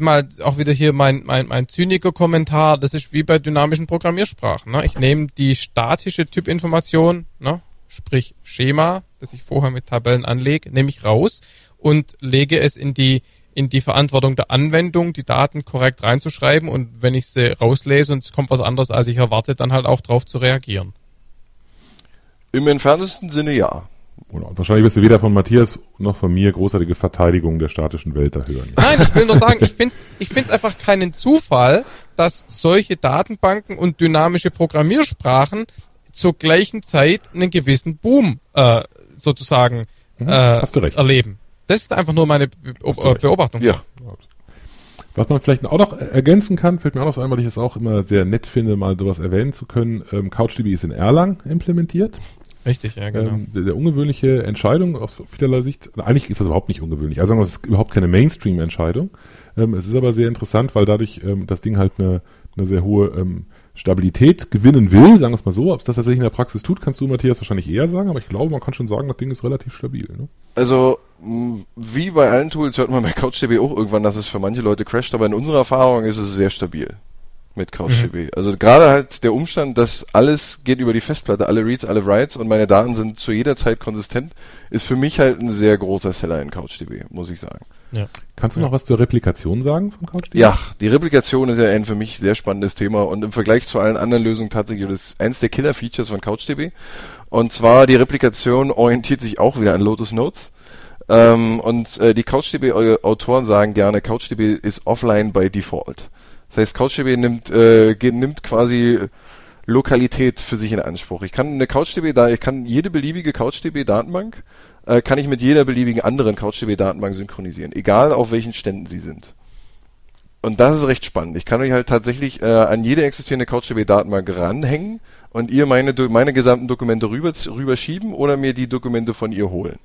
mal auch wieder hier mein, mein, mein Zyniker-Kommentar, das ist wie bei dynamischen Programmiersprachen. Ne? Ich nehme die statische Typinformation, ne? sprich Schema, das ich vorher mit Tabellen anlege, nehme ich raus und lege es in die in die Verantwortung der Anwendung, die Daten korrekt reinzuschreiben und wenn ich sie rauslese und es kommt was anderes, als ich erwarte, dann halt auch drauf zu reagieren. Im entferntesten Sinne ja. Oder wahrscheinlich wirst du weder von Matthias noch von mir großartige Verteidigung der statischen Welt da hören. Nein, ich will nur sagen, ich finde es ich find's einfach keinen Zufall, dass solche Datenbanken und dynamische Programmiersprachen zur gleichen Zeit einen gewissen Boom äh, sozusagen Mhm, äh, hast du recht. erleben. Das ist einfach nur meine Be. Beobachtung. Ja. Was man vielleicht auch noch ergänzen kann, fällt mir auch noch so ein, weil ich es auch immer sehr nett finde, mal sowas erwähnen zu können. Ähm, CouchDB ist in Erlang implementiert. Richtig, ja, genau. Ähm, sehr, sehr ungewöhnliche Entscheidung aus vielerlei Sicht. Eigentlich ist das überhaupt nicht ungewöhnlich. Also sagen wir, es ist überhaupt keine Mainstream-Entscheidung. Ähm, es ist aber sehr interessant, weil dadurch ähm, das Ding halt eine, eine sehr hohe ähm, Stabilität gewinnen will, sagen wir es mal so. Ob es das tatsächlich in der Praxis tut, kannst du, Matthias, wahrscheinlich eher sagen, aber ich glaube, man kann schon sagen, das Ding ist relativ stabil. Ne? Also, wie bei allen Tools hört man bei CouchDB auch irgendwann, dass es für manche Leute crasht, aber in unserer Erfahrung ist es sehr stabil mit CouchDB. Also gerade halt der Umstand, dass alles geht über die Festplatte, alle Reads, alle Writes und meine Daten sind zu jeder Zeit konsistent, ist für mich halt ein sehr großer Seller in CouchDB, muss ich sagen. Kannst du noch was zur Replikation sagen von CouchDB? Ja, die Replikation ist ja ein für mich sehr spannendes Thema und im Vergleich zu allen anderen Lösungen tatsächlich das eins der Killer-Features von CouchDB. Und zwar die Replikation orientiert sich auch wieder an Lotus Notes. Ähm, und äh, die CouchDB-Autoren sagen gerne, CouchDB ist offline by default. Das heißt, CouchDB nimmt, äh, nimmt quasi Lokalität für sich in Anspruch. Ich kann eine CouchDB da, ich kann jede beliebige CouchDB-Datenbank äh, kann ich mit jeder beliebigen anderen CouchDB-Datenbank synchronisieren, egal auf welchen Ständen sie sind. Und das ist recht spannend. Ich kann mich halt tatsächlich äh, an jede existierende CouchDB-Datenbank ranhängen und ihr meine, meine gesamten Dokumente rüber, rüberschieben oder mir die Dokumente von ihr holen.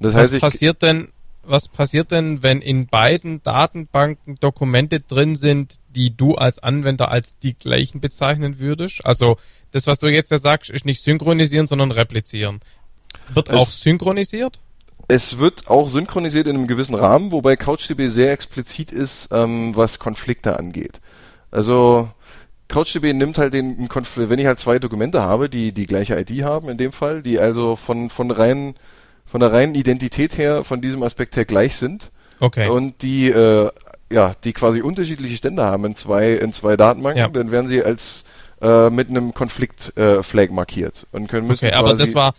Das was heißt, ich, passiert denn, was passiert denn, wenn in beiden Datenbanken Dokumente drin sind, die du als Anwender als die gleichen bezeichnen würdest? Also das, was du jetzt ja sagst, ist nicht synchronisieren, sondern replizieren. Wird Es- auch synchronisiert? Es wird auch synchronisiert in einem gewissen Rahmen, wobei CouchDB sehr explizit ist, ähm, was Konflikte angeht. Also CouchDB nimmt halt den Konflikt, wenn ich halt zwei Dokumente habe, die die gleiche ID haben in dem Fall, die also von von rein von der reinen Identität her, von diesem Aspekt her gleich sind Okay. und die äh, ja die quasi unterschiedliche Stände haben in zwei in zwei Datenbanken, Ja. dann werden sie als äh, mit einem Konflikt äh, Flag markiert und können müssen Okay, aber das war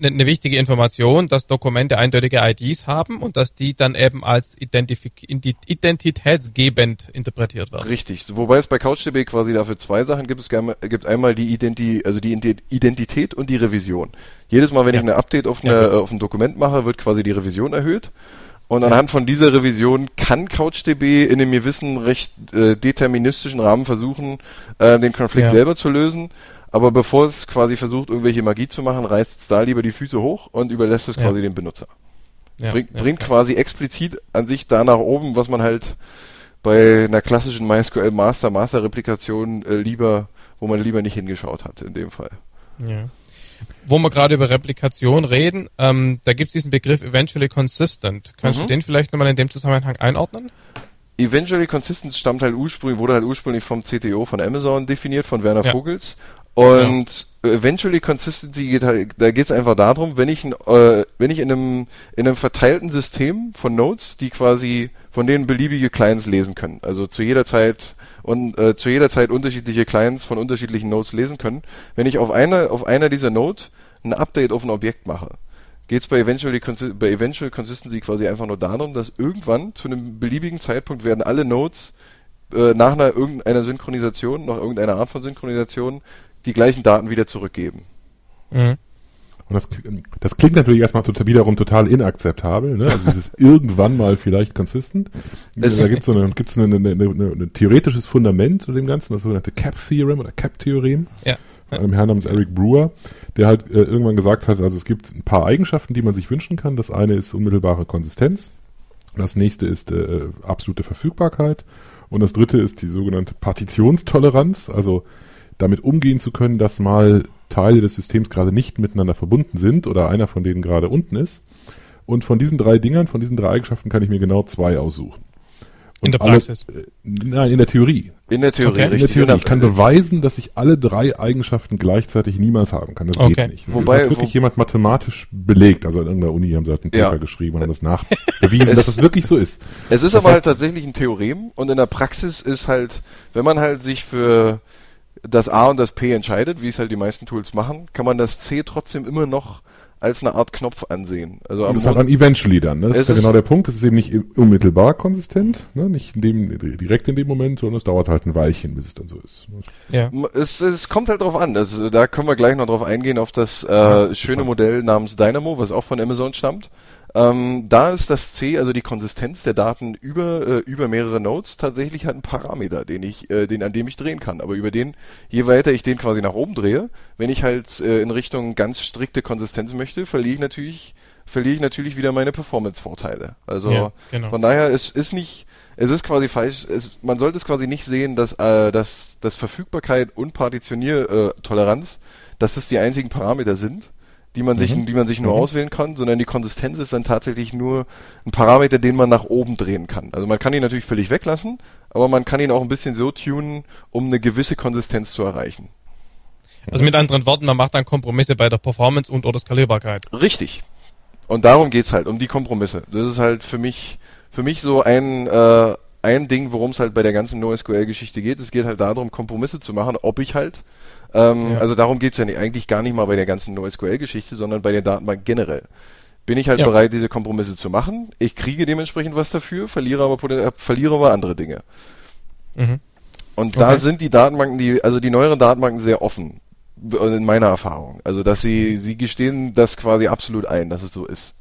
eine ne wichtige Information, dass Dokumente eindeutige IDs haben und dass die dann eben als Identifik identitätsgebend interpretiert werden. Richtig. Wobei es bei CouchDB quasi dafür zwei Sachen gibt. Es gibt einmal die Identi also die Ident- Identität und die Revision. Jedes Mal, wenn Ja. ich eine Update auf, Ja, eine, gut. auf ein Dokument mache, wird quasi die Revision erhöht. Und anhand von dieser Revision kann CouchDB in einem gewissen recht äh, deterministischen Rahmen versuchen, äh, den Konflikt Ja. selber zu lösen. Aber bevor es quasi versucht, irgendwelche Magie zu machen, reißt es da lieber die Füße hoch und überlässt es Ja. quasi dem Benutzer Ja, bringt, ja, bringt quasi explizit an sich da nach oben, was man halt bei einer klassischen MySQL Master Master Replikation äh, lieber, wo man lieber nicht hingeschaut hat in dem Fall. Ja. Wo wir gerade über Replikation reden, ähm, da gibt es diesen Begriff eventually consistent. Kannst Mhm. du den vielleicht nochmal in dem Zusammenhang einordnen? Eventually Consistent stammt halt ursprünglich, wurde halt ursprünglich vom CTO von Amazon definiert, von Werner Ja. Vogels. Und Eventually Consistency geht halt, da geht es einfach darum, wenn ich, äh, wenn ich in einem, in einem verteilten System von Nodes, die quasi von denen beliebige Clients lesen können, also zu jeder Zeit und äh, zu jeder Zeit unterschiedliche Clients von unterschiedlichen Nodes lesen können, wenn ich auf einer auf einer dieser Node ein Update auf ein Objekt mache, geht es bei Eventually bei Eventual Consistency quasi einfach nur darum, dass irgendwann zu einem beliebigen Zeitpunkt werden alle Nodes äh, nach einer irgendeiner Synchronisation, nach irgendeiner Art von Synchronisation, die gleichen Daten wieder zurückgeben. Mhm. Und das, das klingt natürlich erstmal total, wiederum total inakzeptabel, ne? Also dieses irgendwann mal vielleicht consistent. Es- da gibt es eine, gibt's eine, eine, eine, eine, ein theoretisches Fundament zu dem Ganzen, das sogenannte CAP-Theorem oder CAP-Theorem. Ja. Von einem Herrn namens Eric Brewer, der halt äh, irgendwann gesagt hat, also es gibt ein paar Eigenschaften, die man sich wünschen kann. Das eine ist unmittelbare Konsistenz. Das nächste ist äh, absolute Verfügbarkeit. Und das dritte ist die sogenannte Partitionstoleranz, also damit umgehen zu können, dass mal Teile des Systems gerade nicht miteinander verbunden sind oder einer von denen gerade unten ist. Und von diesen drei Dingern, von diesen drei Eigenschaften kann ich mir genau zwei aussuchen. In Und der Praxis. Alle, äh, nein, in der Theorie. In der Theorie, Okay. In der In richtig. Theorie. Ich kann beweisen, dass ich alle drei Eigenschaften gleichzeitig niemals haben kann. Das Okay. geht nicht. Wobei- das hat wirklich wo- jemand mathematisch belegt. Also an irgendeiner Uni haben sie halt ein Paper Ja. geschrieben und haben das nachbewiesen, dass es wirklich so ist. es ist Das aber halt heißt- tatsächlich ein Theorem und in der Praxis ist halt, wenn man halt sich für das A und das P entscheidet, wie es halt die meisten Tools machen, kann man das C trotzdem immer noch als eine Art Knopf ansehen. Also Und das ist halt dann eventually dann, ne? Das ist ja genau der Punkt. Es ist eben nicht unmittelbar konsistent, ne? Nicht in dem, direkt in dem Moment, sondern es dauert halt ein Weilchen, bis es dann so ist. Ja. Es, es kommt halt drauf an. Also, da können wir gleich noch drauf eingehen, auf das äh, schöne Modell namens Dynamo, was auch von Amazon stammt. Ähm, da ist das C, also die Konsistenz der Daten über, äh, über mehrere Nodes, tatsächlich halt ein Parameter, den ich, äh, den, an dem ich drehen kann. Aber über den, je weiter ich den quasi nach oben drehe, wenn ich halt äh, in Richtung ganz strikte Konsistenz möchte, verliere ich natürlich, verliere ich natürlich wieder meine Performance-Vorteile. Also Ja, genau. von daher, es ist nicht, es ist quasi falsch, es, man sollte es quasi nicht sehen, dass, äh, dass, dass Verfügbarkeit und Partitioniertoleranz, äh, dass das die einzigen Parameter sind, die man sich, die man sich nur auswählen kann, sondern die Konsistenz ist dann tatsächlich nur ein Parameter, den man nach oben drehen kann. Also man kann ihn natürlich völlig weglassen, aber man kann ihn auch ein bisschen so tunen, um eine gewisse Konsistenz zu erreichen. Also mit anderen Worten, man macht dann Kompromisse bei der Performance und oder Skalierbarkeit. Richtig. Und darum geht's halt, um die Kompromisse. Das ist halt für mich, für mich so ein, äh, ein Ding, worum es halt bei der ganzen NoSQL-Geschichte geht. Es geht halt darum, Kompromisse zu machen, ob ich halt, ähm, Ja. also darum geht's ja nicht, eigentlich gar nicht mal bei der ganzen NoSQL-Geschichte, sondern bei der Datenbank generell. Bin ich halt Ja. bereit, diese Kompromisse zu machen. Ich kriege dementsprechend was dafür, verliere aber, äh, verliere aber andere Dinge. Mhm. Und da Okay. sind die Datenbanken, die, also die neueren Datenbanken sehr offen. In meiner Erfahrung. Also, dass sie, sie gestehen das quasi absolut ein, dass es so ist.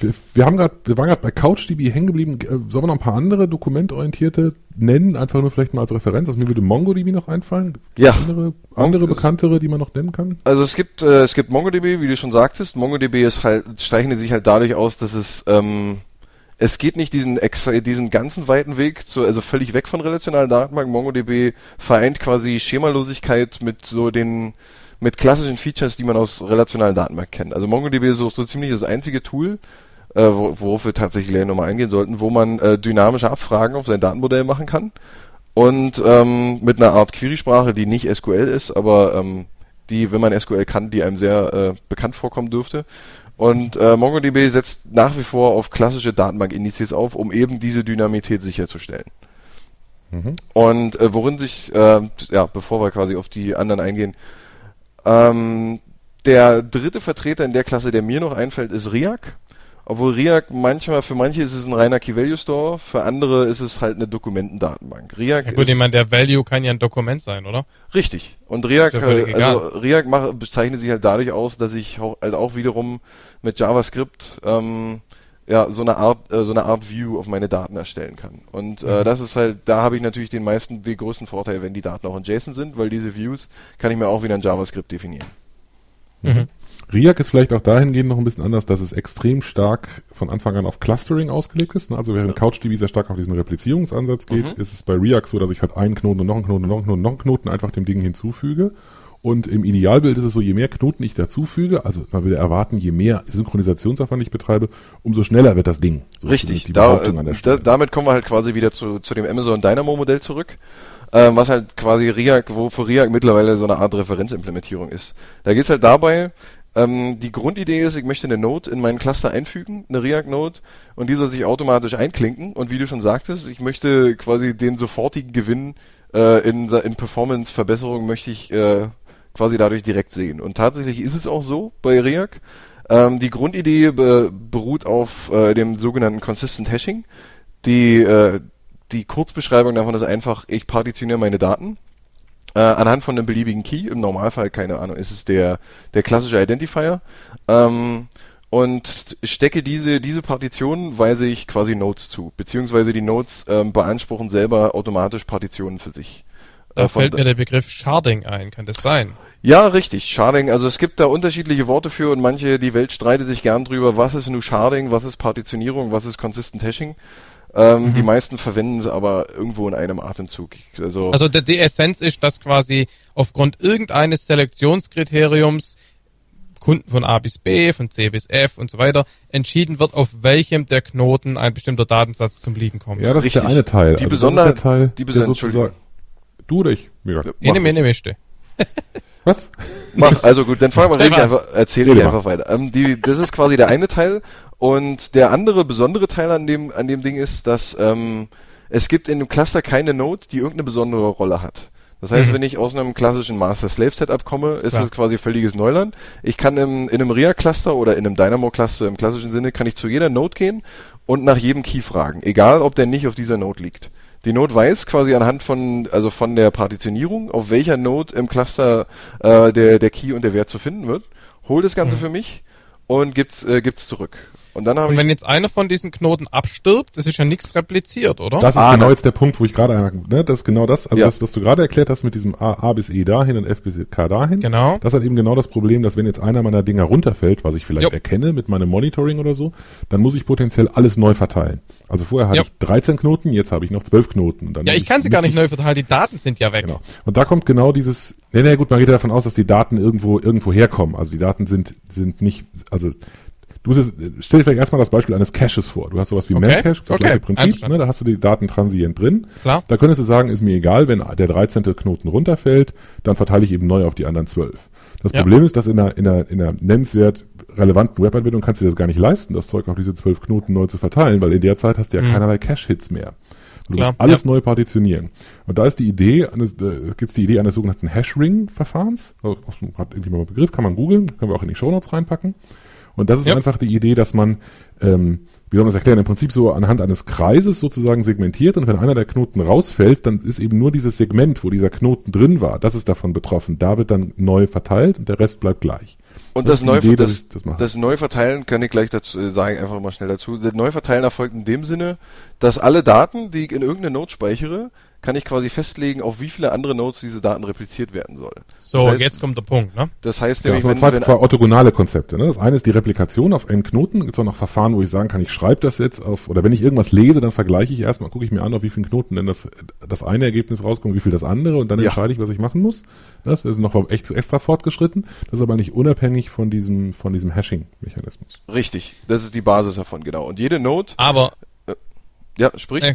Wir, wir haben gerade, wir waren gerade bei CouchDB hängen geblieben. Äh, Sollen wir noch ein paar andere dokumentorientierte nennen? Einfach nur vielleicht mal als Referenz. Also mir würde MongoDB noch einfallen. Ja. Andere, andere bekanntere, die man noch nennen kann? Also es gibt, äh, es gibt MongoDB, wie du schon sagtest. MongoDB ist halt, zeichnet sich halt dadurch aus, dass es, ähm, es geht nicht diesen extra, diesen ganzen weiten Weg, zu, also völlig weg von relationalen Datenbanken. MongoDB vereint quasi Schemalosigkeit mit so den, mit klassischen Features, die man aus relationalen Datenbanken kennt. Also MongoDB ist so, so ziemlich das einzige Tool, äh, wo- worauf wir tatsächlich gleich nochmal eingehen sollten, wo man äh, dynamische Abfragen auf sein Datenmodell machen kann und ähm, mit einer Art Query-Sprache, die nicht SQL ist, aber ähm, die, wenn man SQL kann, die einem sehr äh, bekannt vorkommen dürfte. Und äh, MongoDB setzt nach wie vor auf klassische Datenbankindizes auf, um eben diese Dynamität sicherzustellen. Mhm. Und äh, worin sich, äh, ja, bevor wir quasi auf die anderen eingehen, ähm, der dritte Vertreter in der Klasse, der mir noch einfällt, ist RIAC. Obwohl RIAC manchmal, für manche ist es ein reiner Key-Value-Store, für andere ist es halt eine Dokumentendatenbank. RIAC Ja, gut, ist, ich meine, der Value kann ja ein Dokument sein, oder? Richtig. Und völlig äh, also RIAC mach, bezeichnet sich halt dadurch aus, dass ich auch, halt auch wiederum mit JavaScript ähm, ja so eine Art äh, so eine Art View auf meine Daten erstellen kann. Und äh, Mhm. das ist halt, da habe ich natürlich den meisten, den größten Vorteil, wenn die Daten auch in JSON sind, weil diese Views kann ich mir auch wieder in JavaScript definieren. RIAC ist vielleicht auch dahingehend noch ein bisschen anders, dass es extrem stark von Anfang an auf Clustering ausgelegt ist. ne? Also während CouchDB sehr stark auf diesen Replizierungsansatz geht, Mhm. ist es bei RIAC so, dass ich halt einen Knoten und noch einen Knoten und noch einen Knoten und noch einen Knoten einfach dem Ding hinzufüge. Und im Idealbild ist es so, je mehr Knoten ich dazufüge, also man würde erwarten, je mehr Synchronisationsaufwand ich betreibe, umso schneller wird das Ding. So Richtig, die da, äh, da, damit kommen wir halt quasi wieder zu, zu dem Amazon Dynamo Modell zurück, ähm, was halt quasi RIAC, wo für RIAC mittlerweile so eine Art Referenzimplementierung ist. Da geht's halt dabei, ähm, die Grundidee ist, ich möchte eine Node in meinen Cluster einfügen, eine React-Node, und die soll sich automatisch einklinken. Und wie du schon sagtest, ich möchte quasi den sofortigen Gewinn äh, in, in Performance-Verbesserung möchte ich äh, quasi dadurch direkt sehen. Und tatsächlich ist es auch so bei React. Ähm, die Grundidee be beruht auf äh, dem sogenannten Consistent Hashing. Die, äh, die Kurzbeschreibung davon ist einfach, ich partitioniere meine Daten äh, anhand von einem beliebigen Key. Im Normalfall, keine Ahnung, ist es der, der klassische Identifier. Ähm, und stecke diese, diese Partitionen weise ich quasi Nodes zu. Beziehungsweise die Nodes ähm, beanspruchen selber automatisch Partitionen für sich. Da Äh, von fällt da- mir der Begriff Sharding ein, kann das sein? ja, richtig. Sharding, also es gibt da unterschiedliche Worte für und manche, die Welt streitet sich gern drüber, was ist nun Sharding, was ist Partitionierung, was ist Consistent Hashing. Ähm, Die meisten verwenden es aber irgendwo in einem Atemzug. Also, Also die, die Essenz ist, dass quasi aufgrund irgendeines Selektionskriteriums Kunden von A bis B, von C bis F und so weiter entschieden wird, auf welchem der Knoten ein bestimmter Datensatz zum Liegen kommt. Ja, das ist der Richtig. eine Teil. Die also Besonderheit- Teil, die der Besonder- sozusagen, du oder ich? Mega. Ja. in dem in dem Mischte. Was? Mach, also gut, dann fangen wir richtig einfach, erzähl mal. einfach weiter. Ähm, die, das ist quasi der eine Teil und der andere besondere Teil an dem, an dem Ding ist, dass ähm, es gibt in dem Cluster keine Node, die irgendeine besondere Rolle hat. Das heißt, mhm. wenn ich aus einem klassischen Master-Slave-Setup komme, ist Klar. das quasi völliges Neuland. Ich kann im, in einem RIA-Cluster oder in einem Dynamo-Cluster im klassischen Sinne, kann ich zu jeder Node gehen und nach jedem Key fragen, egal ob der nicht auf dieser Node liegt. Die Node weiß quasi anhand von, also von der Partitionierung, auf welcher Node im Cluster äh, der, der Key und der Wert zu finden wird, holt das Ganze mhm. für mich und gibt's, äh, gibt's zurück. Und dann Und wenn jetzt einer von diesen Knoten abstirbt, das ist ja nichts repliziert, oder? Das ist ah, genau ne? jetzt der Punkt, wo ich gerade ne, das ist genau das, also ja. das, was du gerade erklärt hast mit diesem A, A bis E dahin und F bis K dahin. Genau. Das hat eben genau das Problem, dass wenn jetzt einer meiner Dinger runterfällt, was ich vielleicht Jupp. erkenne mit meinem Monitoring oder so, dann muss ich potenziell alles neu verteilen. Also vorher hatte Jupp. ich 13 Knoten, jetzt habe ich noch 12 Knoten. Dann ja, ich kann sie gar nicht neu verteilen, die Daten sind ja weg. Genau. Und da kommt genau dieses, nee, nee, gut, man geht ja davon aus, dass die Daten irgendwo, irgendwo herkommen. Also die Daten sind, sind nicht, also Du musst jetzt, stell dir vielleicht erstmal das Beispiel eines Caches vor. Du hast sowas wie okay. Memcache, das okay. gleiche Prinzip, ne? da hast du die Daten transient drin. Klar. Da könntest du sagen, ist mir egal, wenn der 13. Knoten runterfällt, dann verteile ich eben neu auf die anderen 12. Das ja. Problem ist, dass in einer, in einer, in einer nennenswert relevanten Webanwendung kannst du dir das gar nicht leisten, das Zeug auf diese 12 Knoten neu zu verteilen, weil in der Zeit hast du ja mhm. keinerlei Cache-Hits mehr. Du Klar. musst alles ja. neu partitionieren. Und da ist die Idee, eines, äh, gibt es die Idee eines sogenannten Hash-Ring-Verfahrens. Hat irgendjemand einen Begriff, kann man googeln, können wir auch in die Shownotes reinpacken. Und das ist ja. einfach die Idee, dass man, ähm, wie soll man das erklären, im Prinzip so anhand eines Kreises sozusagen segmentiert und wenn einer der Knoten rausfällt, dann ist eben nur dieses Segment, wo dieser Knoten drin war, das ist davon betroffen. Da wird dann neu verteilt und der Rest bleibt gleich. Und das, das, Neu Idee, das, das, das Neuverteilen kann ich gleich dazu äh, sagen, einfach mal schnell dazu. Das Neuverteilen erfolgt in dem Sinne, dass alle Daten, die ich in irgendeine Node speichere, kann ich quasi festlegen, auf wie viele andere Nodes diese Daten repliziert werden sollen. So, das heißt, jetzt kommt der Punkt, ne? Das heißt, ja, nämlich, wenn, zwei, wenn, zwei orthogonale Konzepte. Ne? Das eine ist die Replikation auf n Knoten. Gibt es auch noch Verfahren, wo ich sagen kann, ich schreibe das jetzt auf, oder wenn ich irgendwas lese, dann vergleiche ich erstmal, gucke ich mir an, auf wie vielen Knoten denn das, das eine Ergebnis rauskommt, wie viel das andere, und dann ja. entscheide ich, was ich machen muss. Das ist noch echt extra fortgeschritten. Das ist aber nicht unabhängig von diesem, von diesem Hashing-Mechanismus. Richtig. Das ist die Basis davon, genau. Und jede Node. Aber. Äh, ja, sprich. Äh.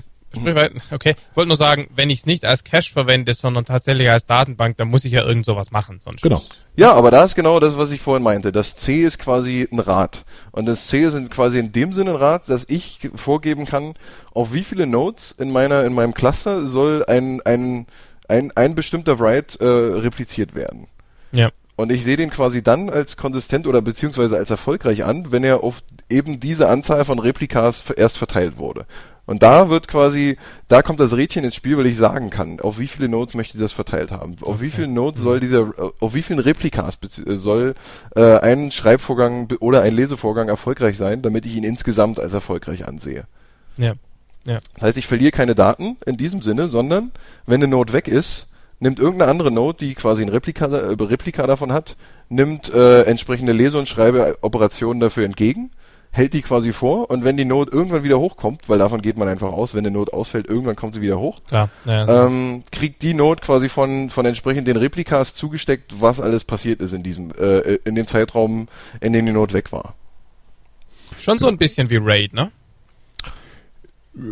Okay. Ich wollte nur sagen, wenn ich es nicht als Cache verwende, sondern tatsächlich als Datenbank, dann muss ich ja irgend sowas machen. Sonst genau. Ja, aber da ist genau das, was ich vorhin meinte. Das C ist quasi ein Rad. Und das C ist quasi in dem Sinne ein Rad, dass ich vorgeben kann, auf wie viele Nodes in meiner, in meinem Cluster soll ein, ein, ein, ein bestimmter Write äh, repliziert werden. Ja. Und ich sehe den quasi dann als konsistent oder beziehungsweise als erfolgreich an, wenn er auf eben diese Anzahl von Replikas erst verteilt wurde. Und da wird quasi, da kommt das Rädchen ins Spiel, weil ich sagen kann, auf wie viele Nodes möchte ich das verteilt haben. Auf wie viele Nodes soll mhm. dieser, auf wie vielen Replikas soll äh, ein Schreibvorgang oder ein Lesevorgang erfolgreich sein, damit ich ihn insgesamt als erfolgreich ansehe. Ja. ja. Das heißt, ich verliere keine Daten in diesem Sinne, sondern wenn eine Node weg ist, nimmt irgendeine andere Node, die quasi ein Replika, äh, Replika davon hat, nimmt äh, entsprechende Lese- und Schreibeoperationen dafür entgegen hält die quasi vor und wenn die Not irgendwann wieder hochkommt, weil davon geht man einfach aus, wenn die Not ausfällt, irgendwann kommt sie wieder hoch, Klar. Ja, so. ähm, kriegt die Not quasi von, von entsprechend den Replikas zugesteckt, was alles passiert ist in diesem, äh, in dem Zeitraum, in dem die Not weg war. Schon so ein bisschen wie Raid, ne?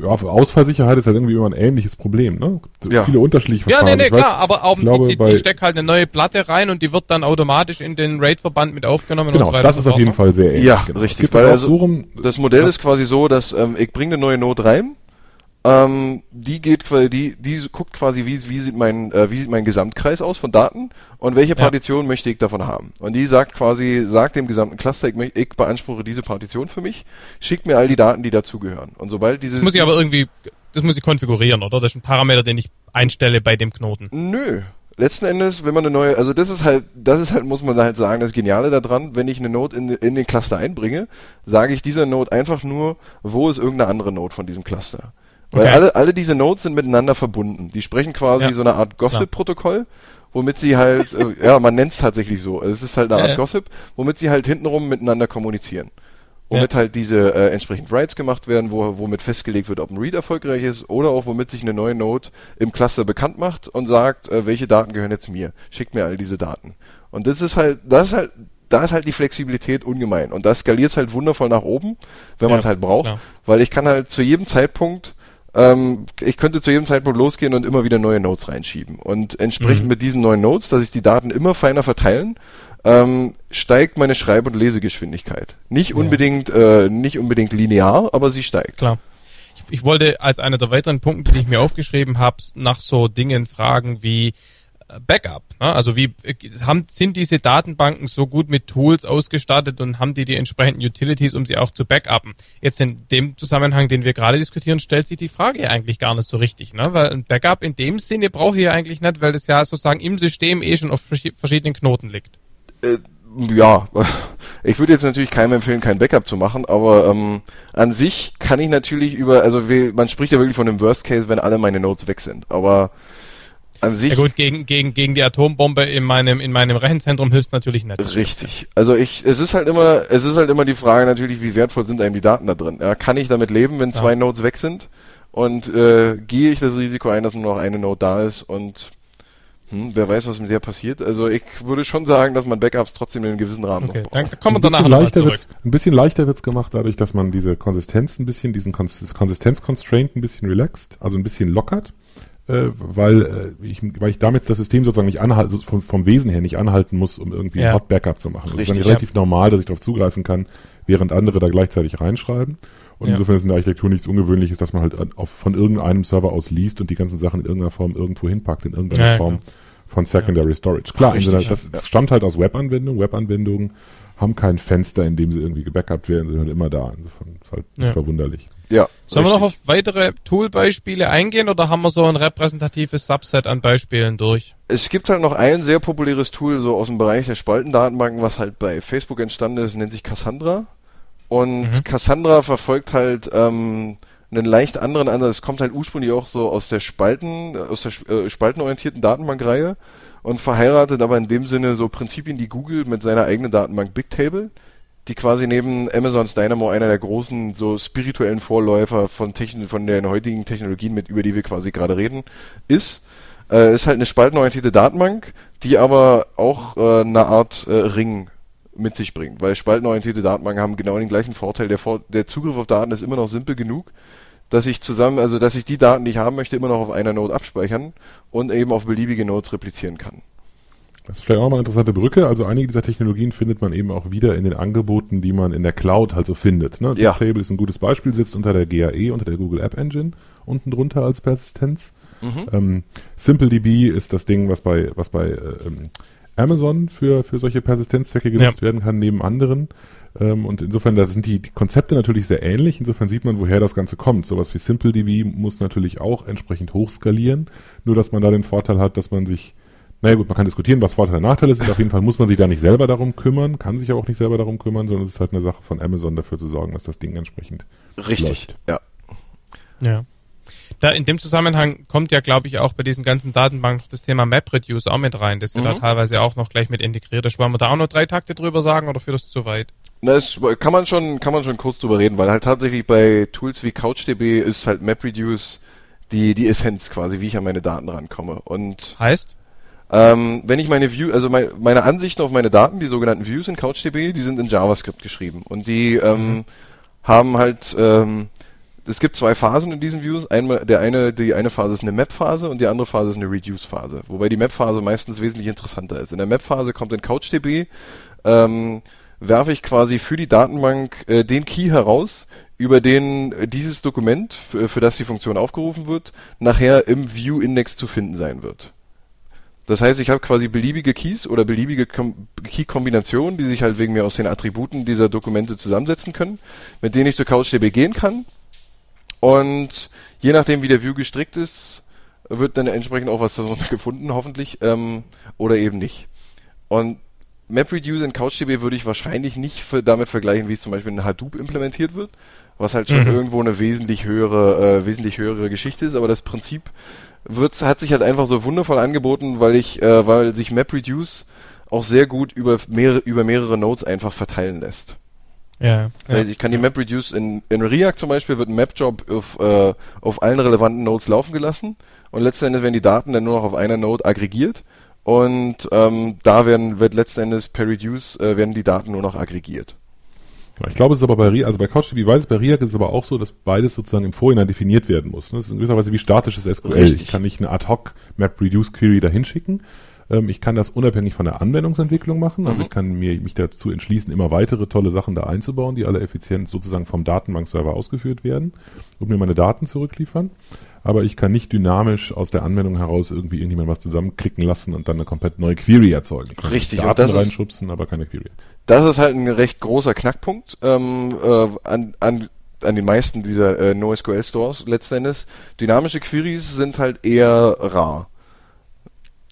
Ja, für Ausfallsicherheit ist halt irgendwie immer ein ähnliches Problem, ne? Ja. Viele unterschiedliche Verfahren. Ja, nee, nee, weiß, klar, aber auch glaube, die, die, die steckt halt eine neue Platte rein und die wird dann automatisch in den RAID-Verband mit aufgenommen genau, und so weiter. Das ist auf jeden Fall sehr ähnlich. Ja, genau. richtig. Weil also, so rum, das Modell ist quasi so, dass ähm, ich bringe eine neue Note rein, ähm, die geht quasi, die, die guckt quasi, wie, wie sieht mein, äh, wie sieht mein Gesamtkreis aus von Daten und welche Partition ja. möchte ich davon haben. Und die sagt quasi, sagt dem gesamten Cluster, ich, ich beanspruche diese Partition für mich, schickt mir all die Daten, die dazugehören. Und sobald dieses. Das muss ich aber irgendwie, das muss ich konfigurieren, oder? Das ist ein Parameter, den ich einstelle bei dem Knoten. Nö, letzten Endes, wenn man eine neue, also das ist halt, das ist halt, muss man halt sagen, das Geniale daran, wenn ich eine Node in, in den Cluster einbringe, sage ich dieser Node einfach nur, wo ist irgendeine andere Node von diesem Cluster. Weil okay. alle, alle diese Nodes sind miteinander verbunden. Die sprechen quasi ja. so eine Art Gossip-Protokoll, womit sie halt, äh, ja, man nennt es tatsächlich so. Also es ist halt eine Art ja, Gossip, womit sie halt hintenrum miteinander kommunizieren. Womit halt diese äh, entsprechend Writes gemacht werden, wo, womit festgelegt wird, ob ein Read erfolgreich ist oder auch womit sich eine neue Node im Cluster bekannt macht und sagt, äh, welche Daten gehören jetzt mir. Schickt mir all diese Daten. Und das ist halt, das ist halt, da ist halt die Flexibilität ungemein. Und das skaliert halt wundervoll nach oben, wenn man es halt braucht. Klar. Weil ich kann halt zu jedem Zeitpunkt ähm, ich könnte zu jedem Zeitpunkt losgehen und immer wieder neue Nodes reinschieben. Und entsprechend mhm. mit diesen neuen Nodes, dass ich die Daten immer feiner verteilen, ähm, steigt meine Schreib- und Lesegeschwindigkeit. Nicht ja. unbedingt, äh, nicht unbedingt linear, aber sie steigt. Klar. Ich, ich wollte als einer der weiteren Punkte, die ich mir aufgeschrieben habe, nach so Dingen fragen wie Backup. Ne? Also wie haben, sind diese Datenbanken so gut mit Tools ausgestattet und haben die die entsprechenden Utilities, um sie auch zu backuppen? Jetzt in dem Zusammenhang, den wir gerade diskutieren, stellt sich die Frage eigentlich gar nicht so richtig, ne? weil ein Backup in dem Sinne brauche ich ja eigentlich nicht, weil das ja sozusagen im System eh schon auf verschiedenen Knoten liegt. Äh, ja, ich würde jetzt natürlich keinem empfehlen, kein Backup zu machen, aber ähm, an sich kann ich natürlich über, also man spricht ja wirklich von dem Worst Case, wenn alle meine Notes weg sind, aber an sich. Ja gut, gegen, gegen, gegen die Atombombe in meinem, in meinem Rechenzentrum hilft natürlich nicht. Richtig. Also ich, es ist halt immer, es ist halt immer die Frage natürlich, wie wertvoll sind einem die Daten da drin? Ja, kann ich damit leben, wenn zwei ja. Nodes weg sind? Und äh, gehe ich das Risiko ein, dass nur noch eine Node da ist und hm, wer weiß, was mit der passiert. Also ich würde schon sagen, dass man Backups trotzdem in einem gewissen Rahmen okay, noch braucht. Dann kommen wir danach leichter wird's, Ein bisschen leichter wird's gemacht, dadurch, dass man diese Konsistenz ein bisschen, diesen Konsistenz-Constraint ein bisschen relaxt, also ein bisschen lockert. Äh, weil, äh, ich, weil ich damit das System sozusagen nicht anhalten, vom, vom Wesen her nicht anhalten muss, um irgendwie ja. ein Hot Backup zu machen. Das ist dann relativ ja. normal, dass ich darauf zugreifen kann, während andere da gleichzeitig reinschreiben. Und ja. insofern ist in der Architektur nichts Ungewöhnliches, dass man halt auf, von irgendeinem Server aus liest und die ganzen Sachen in irgendeiner Form irgendwo hinpackt, in irgendeiner Form. Klar von Secondary. Storage. Klar, Richtig, der, das, das, stammt halt aus Webanwendungen. Webanwendungen haben kein Fenster, in dem sie irgendwie gebackupt werden, sie sind immer da. Insofern ist halt nicht verwunderlich. Ja. Sollen richtig. wir noch auf weitere Tool-Beispiele eingehen oder haben wir so ein repräsentatives Subset an Beispielen durch? Es gibt halt noch ein sehr populäres Tool so aus dem Bereich der Spaltendatenbanken, was halt bei Facebook entstanden ist, nennt sich Cassandra. Und mhm. Cassandra verfolgt halt ähm, einen leicht anderen Ansatz. Es kommt halt ursprünglich auch so aus der Spalten, aus der äh, spaltenorientierten Datenbankreihe und verheiratet aber in dem Sinne so Prinzipien, die Google mit seiner eigenen Datenbank Bigtable, die quasi neben Amazons Dynamo einer der großen so spirituellen Vorläufer von Techn von den heutigen Technologien, mit über die wir quasi gerade reden, ist. Äh, ist halt eine spaltenorientierte Datenbank, die aber auch äh, eine Art äh, Ring mit sich bringt, weil spaltenorientierte Datenbanken haben genau den gleichen Vorteil. Der, Vor der Zugriff auf Daten ist immer noch simpel genug, dass ich zusammen, also dass ich die Daten, die ich haben möchte, immer noch auf einer Node abspeichern und eben auf beliebige Nodes replizieren kann. Das ist vielleicht auch mal eine interessante Brücke. Also einige dieser Technologien findet man eben auch wieder in den Angeboten, die man in der Cloud halt so findet. Ne? Ja. Table ist ein gutes Beispiel, sitzt unter der GAE, unter der Google App Engine, unten drunter als Persistenz. Mhm. Ähm, SimpleDB ist das Ding, was bei, was bei äh, ähm, Amazon für, für solche Persistenzzwecke genutzt ja. werden kann, neben anderen. Ähm, und insofern, da sind die, die Konzepte natürlich sehr ähnlich. Insofern sieht man, woher das Ganze kommt. Sowas wie SimpleDB muss natürlich auch entsprechend hochskalieren. Nur, dass man da den Vorteil hat, dass man sich naja gut, man kann diskutieren, was Vorteile und Nachteile sind. Auf jeden Fall muss man sich da nicht selber darum kümmern, kann sich aber auch nicht selber darum kümmern, sondern es ist halt eine Sache von Amazon dafür zu sorgen, dass das Ding entsprechend Richtig, läuft. ja. Ja. Da in dem Zusammenhang kommt ja, glaube ich, auch bei diesen ganzen Datenbanken das Thema MapReduce auch mit rein, das mhm. ja da teilweise auch noch gleich mit integriert ist. Wollen wir da auch noch drei Takte drüber sagen oder führt das zu weit? Na, das kann man schon, kann man schon kurz drüber reden, weil halt tatsächlich bei Tools wie CouchDB ist halt MapReduce die, die Essenz quasi, wie ich an meine Daten rankomme. Und heißt? Ähm, wenn ich meine View, also mein, meine Ansichten auf meine Daten, die sogenannten Views in CouchDB, die sind in JavaScript geschrieben und die ähm, mhm. haben halt ähm, es gibt zwei Phasen in diesen Views. Einmal, der eine, die eine Phase ist eine Map-Phase und die andere Phase ist eine Reduce-Phase. Wobei die Map-Phase meistens wesentlich interessanter ist. In der Map-Phase kommt in CouchDB, ähm, werfe ich quasi für die Datenbank äh, den Key heraus, über den äh, dieses Dokument, für, für das die Funktion aufgerufen wird, nachher im View-Index zu finden sein wird. Das heißt, ich habe quasi beliebige Keys oder beliebige Key-Kombinationen, die sich halt wegen mir aus den Attributen dieser Dokumente zusammensetzen können, mit denen ich zu CouchDB gehen kann und je nachdem, wie der View gestrickt ist, wird dann entsprechend auch was darunter gefunden, hoffentlich, ähm, oder eben nicht. Und MapReduce in CouchDB würde ich wahrscheinlich nicht damit vergleichen, wie es zum Beispiel in Hadoop implementiert wird, was halt schon mhm. irgendwo eine wesentlich höhere, äh, wesentlich höhere Geschichte ist, aber das Prinzip wird, hat sich halt einfach so wundervoll angeboten, weil ich, äh, weil sich MapReduce auch sehr gut über mehrere, über mehrere Nodes einfach verteilen lässt. Ja, ja. Ich kann die Map reduce in, in React zum Beispiel wird ein Map-Job auf, äh, auf allen relevanten Nodes laufen gelassen und letzten Endes werden die Daten dann nur noch auf einer Node aggregiert und ähm, da werden wird letzten Endes per Reduce äh, werden die Daten nur noch aggregiert. Ich glaube, es ist aber bei React, also bei CouchDB weiß es, bei React ist es aber auch so, dass beides sozusagen im Vorhinein definiert werden muss. Das ist in gewisser Weise wie statisches SQL. Richtig. Ich kann nicht eine Ad-Hoc Map-Reduce-Query dahin schicken, Ähm, ich kann das unabhängig von der Anwendungsentwicklung machen. Also Mhm. ich kann mir, mich dazu entschließen, immer weitere tolle Sachen da einzubauen, die alle effizient sozusagen vom Datenbankserver ausgeführt werden und mir meine Daten zurückliefern. Aber ich kann nicht dynamisch aus der Anwendung heraus irgendwie irgendjemand was zusammenklicken lassen und dann eine komplett neue Query erzeugen. Kann Richtig, Daten das ist- reinschubsen, aber keine Query. Das ist halt ein recht großer Knackpunkt ähm, äh, an, an, an den meisten dieser äh, NoSQL-Stores letzten Endes. Dynamische Queries sind halt eher rar.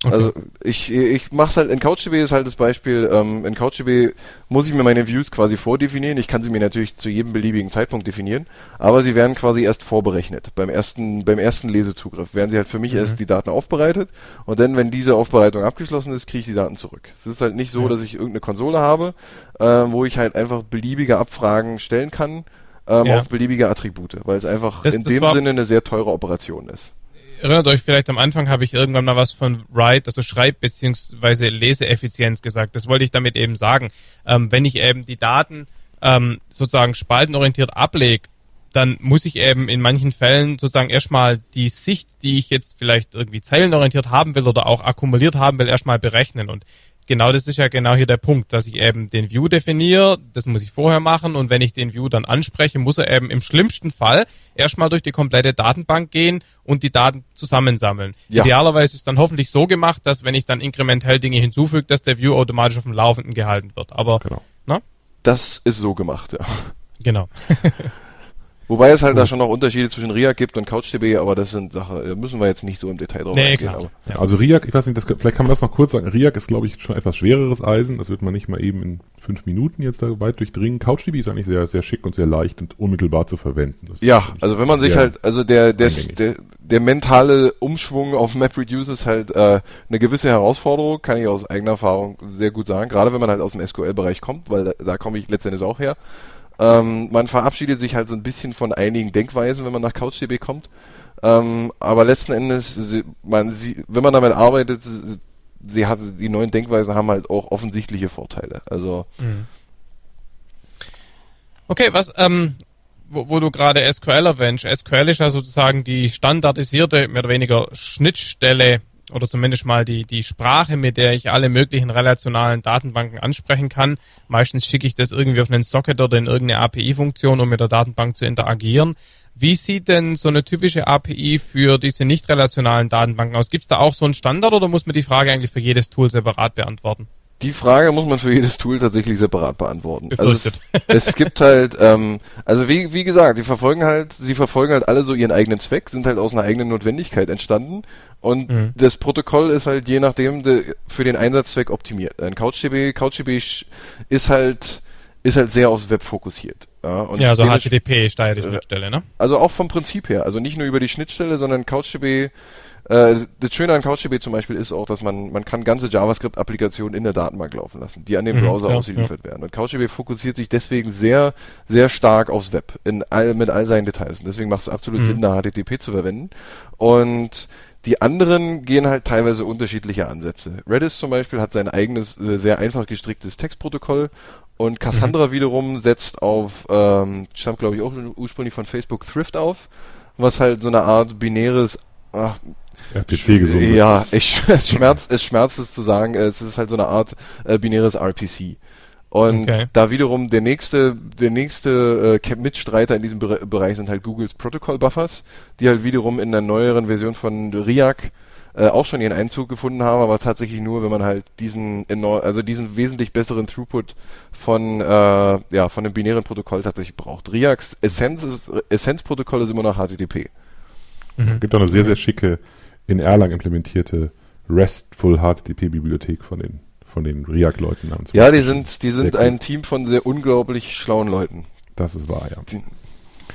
Okay. Also ich, ich mach's halt in CouchDB ist halt das Beispiel, ähm, in CouchDB muss ich mir meine Views quasi vordefinieren. Ich kann sie mir natürlich zu jedem beliebigen Zeitpunkt definieren, aber sie werden quasi erst vorberechnet. Beim ersten, beim ersten Lesezugriff werden sie halt für mich erst die Daten aufbereitet und dann, wenn diese Aufbereitung abgeschlossen ist, kriege ich die Daten zurück. Es ist halt nicht so, Ja. dass ich irgendeine Konsole habe, äh, wo ich halt einfach beliebige Abfragen stellen kann ähm, Ja. auf beliebige Attribute, weil es einfach Das- in das dem Sinne eine sehr teure Operation ist. Erinnert euch vielleicht am Anfang habe ich irgendwann mal was von Write, also Schreib- beziehungsweise Leseeffizienz gesagt. Das wollte ich damit eben sagen. Ähm, wenn ich eben die Daten ähm, sozusagen spaltenorientiert ablege, dann muss ich eben in manchen Fällen sozusagen erstmal die Sicht, die ich jetzt vielleicht irgendwie zeilenorientiert haben will oder auch akkumuliert haben will, erstmal berechnen. Und genau das ist ja genau hier der Punkt, dass ich eben den View definiere, das muss ich vorher machen und wenn ich den View dann anspreche, muss er eben im schlimmsten Fall erstmal durch die komplette Datenbank gehen und die Daten zusammensammeln. Ja. Idealerweise ist es dann hoffentlich so gemacht, dass wenn ich dann inkrementell Dinge hinzufüge, dass der View automatisch auf dem Laufenden gehalten wird. Aber Genau. na, Das ist so gemacht, ja. genau. Wobei es halt da schon noch Unterschiede zwischen React gibt und CouchDB, aber das sind Sachen, da müssen wir jetzt nicht so im Detail drauf Nee, eingehen. klar. Aber Ja. Also RIAC, ich weiß nicht, das, vielleicht kann man das noch kurz sagen. RIAC ist, glaube ich, schon etwas schwereres Eisen. Das wird man nicht mal eben in fünf Minuten jetzt da weit durchdringen. CouchDB ist eigentlich sehr, sehr schick und sehr leicht und unmittelbar zu verwenden. Das ja, also wenn man sich halt, also der, der, der, der mentale Umschwung auf MapReduce ist halt äh, eine gewisse Herausforderung, kann ich aus eigener Erfahrung sehr gut sagen, gerade wenn man halt aus dem SQL-Bereich kommt, weil da, da komme ich letztendlich auch her. Ähm, man verabschiedet sich halt so ein bisschen von einigen Denkweisen, wenn man nach CouchDB kommt. Ähm, aber letzten Endes, sie, man, sie, wenn man damit arbeitet, sie, hat, die neuen Denkweisen haben halt auch offensichtliche Vorteile. Also Okay, was, ähm, wo, wo du gerade SQL erwähnst. SQL ist ja sozusagen die standardisierte, mehr oder weniger Schnittstelle oder zumindest mal die, die Sprache, mit der ich alle möglichen relationalen Datenbanken ansprechen kann. Meistens schicke ich das irgendwie auf einen Socket oder in irgendeine API-Funktion, um mit der Datenbank zu interagieren. Wie sieht denn so eine typische API für diese nicht relationalen Datenbanken aus? Gibt es da auch so einen Standard oder muss man die Frage eigentlich für jedes Tool separat beantworten? Die Frage muss man für jedes Tool tatsächlich separat beantworten. Also es, Befürchtet. es gibt halt, ähm, also wie, wie gesagt, die verfolgen halt, sie verfolgen halt alle so ihren eigenen Zweck, sind halt aus einer eigenen Notwendigkeit entstanden und Mhm. das Protokoll ist halt je nachdem de, für den Einsatzzweck optimiert. Ein CouchDB, CouchDB ist halt ist halt sehr aufs Web fokussiert. Ja, und ja, so dementsprechend- HTTP ja die Schnittstelle, ne? also auch vom Prinzip her, also nicht nur über die Schnittstelle, sondern CouchDB. Äh, das Schöne an CouchDB zum Beispiel ist auch, dass man man kann ganze JavaScript-Applikationen in der Datenbank laufen lassen, die an dem Mhm, Browser klar, ausgeliefert werden. Und CouchDB fokussiert sich deswegen sehr sehr stark aufs Web in all, mit all seinen Details. Und deswegen macht es absolut Mhm. Sinn, da HTTP zu verwenden. Und die anderen gehen halt teilweise unterschiedliche Ansätze. Redis zum Beispiel hat sein eigenes, äh, sehr einfach gestricktes Textprotokoll und Cassandra Mhm. wiederum setzt auf, ähm, stammt glaube ich auch ursprünglich von Facebook Thrift auf, was halt so eine Art binäres, ach, RPC gesund. ja, ich, es schmerzt, es schmerzt es zu sagen, äh, es ist halt so eine Art äh, binäres RPC. Und Okay. da wiederum der nächste, der nächste äh, Mitstreiter in diesem Bere Bereich sind halt Googles Protocol Buffers, die halt wiederum in der neueren Version von RIAC äh, auch schon ihren Einzug gefunden haben, aber tatsächlich nur, wenn man halt diesen enorm, also diesen wesentlich besseren Throughput von äh, ja von dem binären Protokoll tatsächlich braucht. RIACs Essenz ist, Essenzprotokoll ist immer noch HTTP. Mhm. gibt auch eine sehr, sehr schicke, in Erlang implementierte RESTful HTTP-Bibliothek von den, von den RIAC-Leuten namens. Ja, die sind, die sind ein Team von sehr unglaublich schlauen Leuten. Das ist wahr, ja. Die,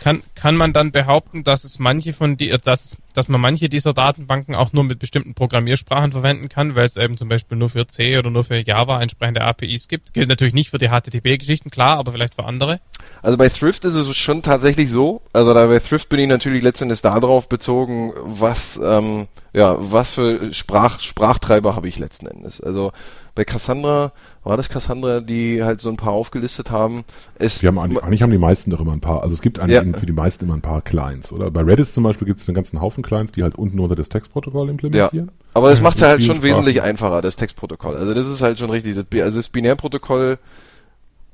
Kann, kann man dann behaupten, dass es manche von die, dass, dass man manche dieser Datenbanken auch nur mit bestimmten Programmiersprachen verwenden kann, weil es eben zum Beispiel nur für C oder nur für Java entsprechende APIs gibt? Gilt natürlich nicht für die HTTP-Geschichten, klar, aber vielleicht für andere. Also bei Thrift ist es schon tatsächlich so. Also da bei Thrift bin ich natürlich letztendlich darauf bezogen, was ähm, ja was für Sprach, Sprachtreiber habe ich letzten Endes. Also bei Cassandra, war das Cassandra, die halt so ein paar aufgelistet haben. Es wir haben eigentlich, eigentlich haben die meisten doch immer ein paar, also es gibt eigentlich ja. für die meisten immer ein paar Clients, oder? Bei Redis zum Beispiel gibt es einen ganzen Haufen Clients, die halt unten unter das Textprotokoll implementieren. Ja. Aber das mhm. macht es ja halt schon Sprachen. wesentlich einfacher, das Textprotokoll. Also das ist halt schon richtig. Das, also das Binärprotokoll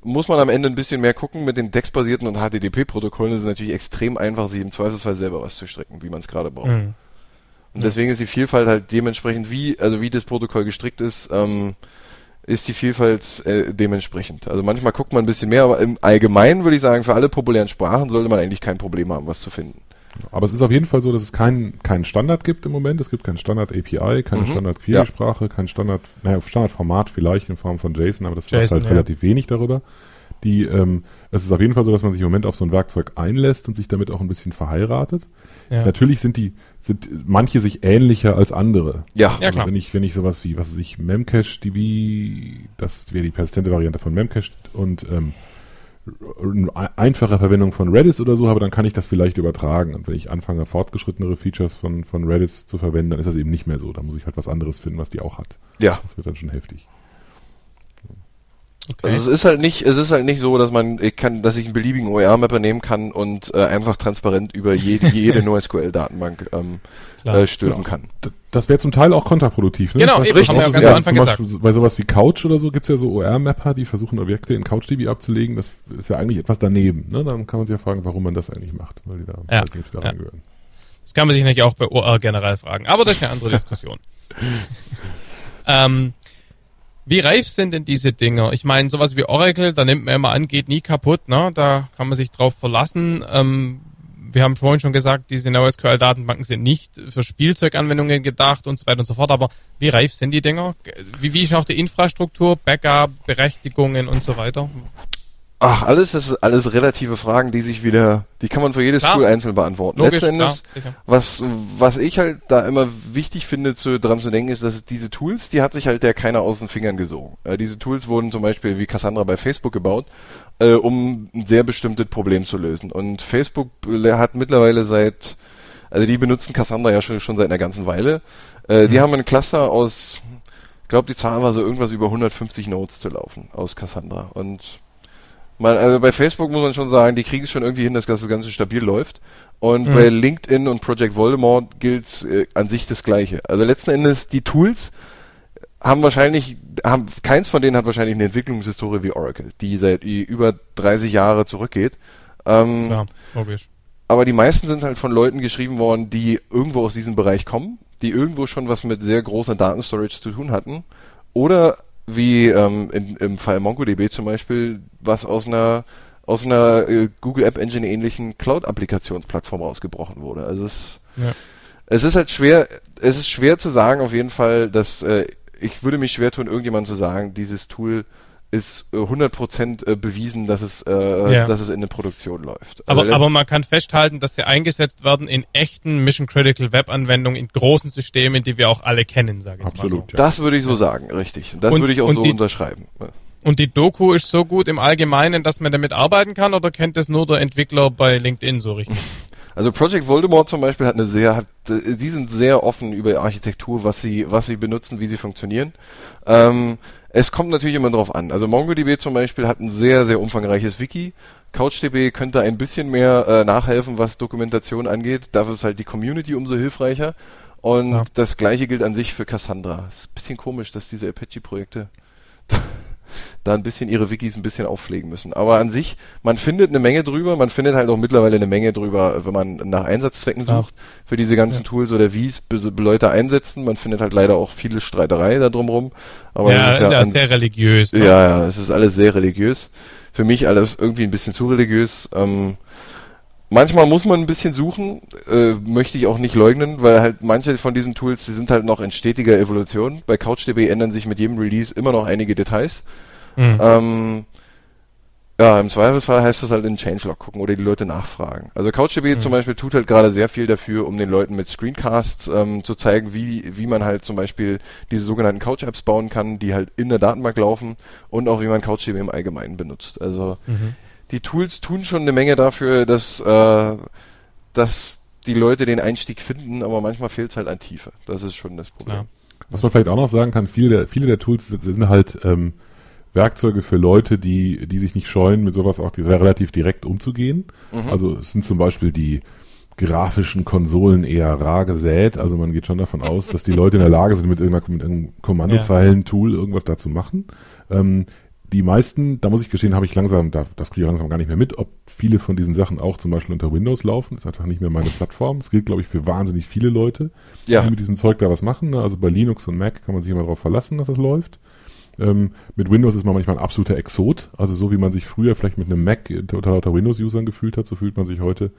muss man am Ende ein bisschen mehr gucken. Mit den textbasierten und HTTP-Protokollen ist es natürlich extrem einfach, sich im Zweifelsfall selber was zu stricken, wie man es gerade braucht. Mhm. Und deswegen ist die Vielfalt halt dementsprechend, wie, also wie das Protokoll gestrickt ist, ähm, ist die Vielfalt äh, dementsprechend. Also manchmal guckt man ein bisschen mehr, aber im Allgemeinen würde ich sagen, für alle populären Sprachen sollte man eigentlich kein Problem haben, was zu finden. Aber es ist auf jeden Fall so, dass es keinen keinen Standard gibt im Moment. Es gibt keinen Standard API, keine mhm. Standard Query-Sprache, ja. kein Standard, naja, Standardformat vielleicht in Form von JSON, aber das JSON, halt ja. relativ wenig darüber. Die, ähm, es ist auf jeden Fall so, dass man sich im Moment auf so ein Werkzeug einlässt und sich damit auch ein bisschen verheiratet. Ja. Natürlich sind die, sind manche sich ähnlicher als andere. Ja, also ja klar. Wenn ich, wenn ich sowas wie, was weiß ich, Memcache DB, das wäre die persistente Variante von Memcache und ähm, eine einfache Verwendung von Redis oder so habe, dann kann ich das vielleicht übertragen. Und wenn ich anfange, fortgeschrittenere Features von, von Redis zu verwenden, dann ist das eben nicht mehr so. Da muss ich halt was anderes finden, was die auch hat. Ja. Das wird dann schon heftig. Okay. Also es ist halt nicht, es ist halt nicht so, dass man, ich kann, dass ich einen beliebigen OER-Mapper nehmen kann und äh, einfach transparent über jede, jede NoSQL-Datenbank ähm, äh, stülpen genau. kann. Das wäre zum Teil auch kontraproduktiv. Ne? Genau, eben, richtig. Haben wir ja ganz am Anfang gesagt. Beispiel, bei sowas wie Couch oder so gibt's ja so OR-Mapper, die versuchen Objekte in CouchDB abzulegen. Das ist ja eigentlich etwas daneben. Ne? Dann kann man sich ja fragen, warum man das eigentlich macht, weil die da, ja. nicht, da ja. Das kann man sich natürlich auch bei OR generell fragen. Aber das ist eine andere Diskussion. ähm, wie reif sind denn diese Dinger? Ich meine, sowas wie Oracle, da nimmt man immer an, geht nie kaputt, ne? Da kann man sich drauf verlassen. Ähm, wir haben vorhin schon gesagt, diese NoSQL-Datenbanken sind nicht für Spielzeuganwendungen gedacht und so weiter und so fort. Aber wie reif sind die Dinger? Wie, wie ist auch die Infrastruktur, Backup, Berechtigungen und so weiter? Ach, alles, das ist alles relative Fragen, die sich wieder, die kann man für jedes klar. Tool einzeln beantworten. Logisch, Letzten Endes, was, was ich halt da immer wichtig finde, zu, dran zu denken, ist, dass diese Tools, die hat sich halt der keiner aus den Fingern gesogen. Äh, diese Tools wurden zum Beispiel wie Cassandra bei Facebook gebaut, äh, um ein sehr bestimmtes Problem zu lösen. Und Facebook hat mittlerweile seit, also die benutzen Cassandra ja schon, schon seit einer ganzen Weile. Äh, mhm. Die haben ein Cluster aus, ich glaube, die Zahl war so irgendwas über 150 Nodes zu laufen aus Cassandra. Und man, also bei Facebook muss man schon sagen, die kriegen es schon irgendwie hin, dass das Ganze stabil läuft. Und mhm. bei LinkedIn und Project Voldemort gilt äh, an sich das Gleiche. Also letzten Endes die Tools haben wahrscheinlich, haben, keins von denen hat wahrscheinlich eine Entwicklungshistorie wie Oracle, die seit über 30 Jahre zurückgeht. Ähm, Klar, logisch. Aber die meisten sind halt von Leuten geschrieben worden, die irgendwo aus diesem Bereich kommen, die irgendwo schon was mit sehr großer Datenstorage zu tun hatten oder wie ähm, in, im Fall MongoDB zum Beispiel, was aus einer aus einer äh, Google App Engine ähnlichen Cloud-Applikationsplattform rausgebrochen wurde. Also es, ja. es ist halt schwer, es ist schwer zu sagen auf jeden Fall, dass äh, ich würde mich schwer tun, irgendjemand zu sagen, dieses Tool ist 100% äh, äh, bewiesen, dass es, äh, ja. dass es in der Produktion läuft. Also aber, aber man kann festhalten, dass sie eingesetzt werden in echten Mission-Critical Web-Anwendungen, in großen Systemen, die wir auch alle kennen, sage ich Absolut, mal so. Ja. Das würde ich so sagen, richtig. Das und, würde ich auch so die, unterschreiben. Und die Doku ist so gut im Allgemeinen, dass man damit arbeiten kann, oder kennt es nur der Entwickler bei LinkedIn so richtig? Also Project Voldemort zum Beispiel hat eine sehr, hat, die sind sehr offen über Architektur, was sie, was sie benutzen, wie sie funktionieren. Ähm, es kommt natürlich immer drauf an. Also MongoDB zum Beispiel hat ein sehr, sehr umfangreiches Wiki. CouchDB könnte ein bisschen mehr äh, nachhelfen, was Dokumentation angeht. Dafür ist halt die Community umso hilfreicher. Und ja. das gleiche gilt an sich für Cassandra. Ist ein bisschen komisch, dass diese Apache-Projekte da ein bisschen ihre Wikis ein bisschen aufpflegen müssen. Aber an sich, man findet eine Menge drüber, man findet halt auch mittlerweile eine Menge drüber, wenn man nach Einsatzzwecken sucht ja. für diese ganzen ja. Tools oder wie es Leute einsetzen. Man findet halt leider auch viele Streiterei da drumrum. Aber ja, ist ja, ist ja an, sehr religiös. Ne? Ja, ja, es ist alles sehr religiös. Für mich alles irgendwie ein bisschen zu religiös. Ähm, manchmal muss man ein bisschen suchen, äh, möchte ich auch nicht leugnen, weil halt manche von diesen Tools, die sind halt noch in stetiger Evolution. Bei CouchDB ändern sich mit jedem Release immer noch einige Details. Mhm. Ähm, ja, im Zweifelsfall heißt das halt in Changelog gucken oder die Leute nachfragen. Also CouchDB mhm. zum Beispiel tut halt gerade sehr viel dafür, um den Leuten mit Screencasts ähm, zu zeigen, wie, wie man halt zum Beispiel diese sogenannten Couch-Apps bauen kann, die halt in der Datenbank laufen und auch wie man CouchDB im Allgemeinen benutzt. Also mhm. Die Tools tun schon eine Menge dafür, dass, äh, dass die Leute den Einstieg finden, aber manchmal fehlt es halt an Tiefe. Das ist schon das Problem. Klar. Was man vielleicht auch noch sagen kann, viele der, viele der Tools sind halt ähm, Werkzeuge für Leute, die, die sich nicht scheuen, mit sowas auch relativ direkt umzugehen. Mhm. Also es sind zum Beispiel die grafischen Konsolen eher rar gesät. Also man geht schon davon aus, dass die Leute in der Lage sind, mit, irgendeiner, mit irgendeinem Kommandozeilen-Tool irgendwas da zu machen. Ähm, die meisten, da muss ich gestehen, habe ich langsam, da, das kriege ich langsam gar nicht mehr mit, ob viele von diesen Sachen auch zum Beispiel unter Windows laufen. Das ist einfach nicht mehr meine Plattform. Das gilt, glaube ich, für wahnsinnig viele Leute, ja. die mit diesem Zeug da was machen. Also bei Linux und Mac kann man sich immer darauf verlassen, dass das läuft. Ähm, mit Windows ist man manchmal ein absoluter Exot. Also so wie man sich früher vielleicht mit einem Mac unter lauter Windows-Usern gefühlt hat, so fühlt man sich heute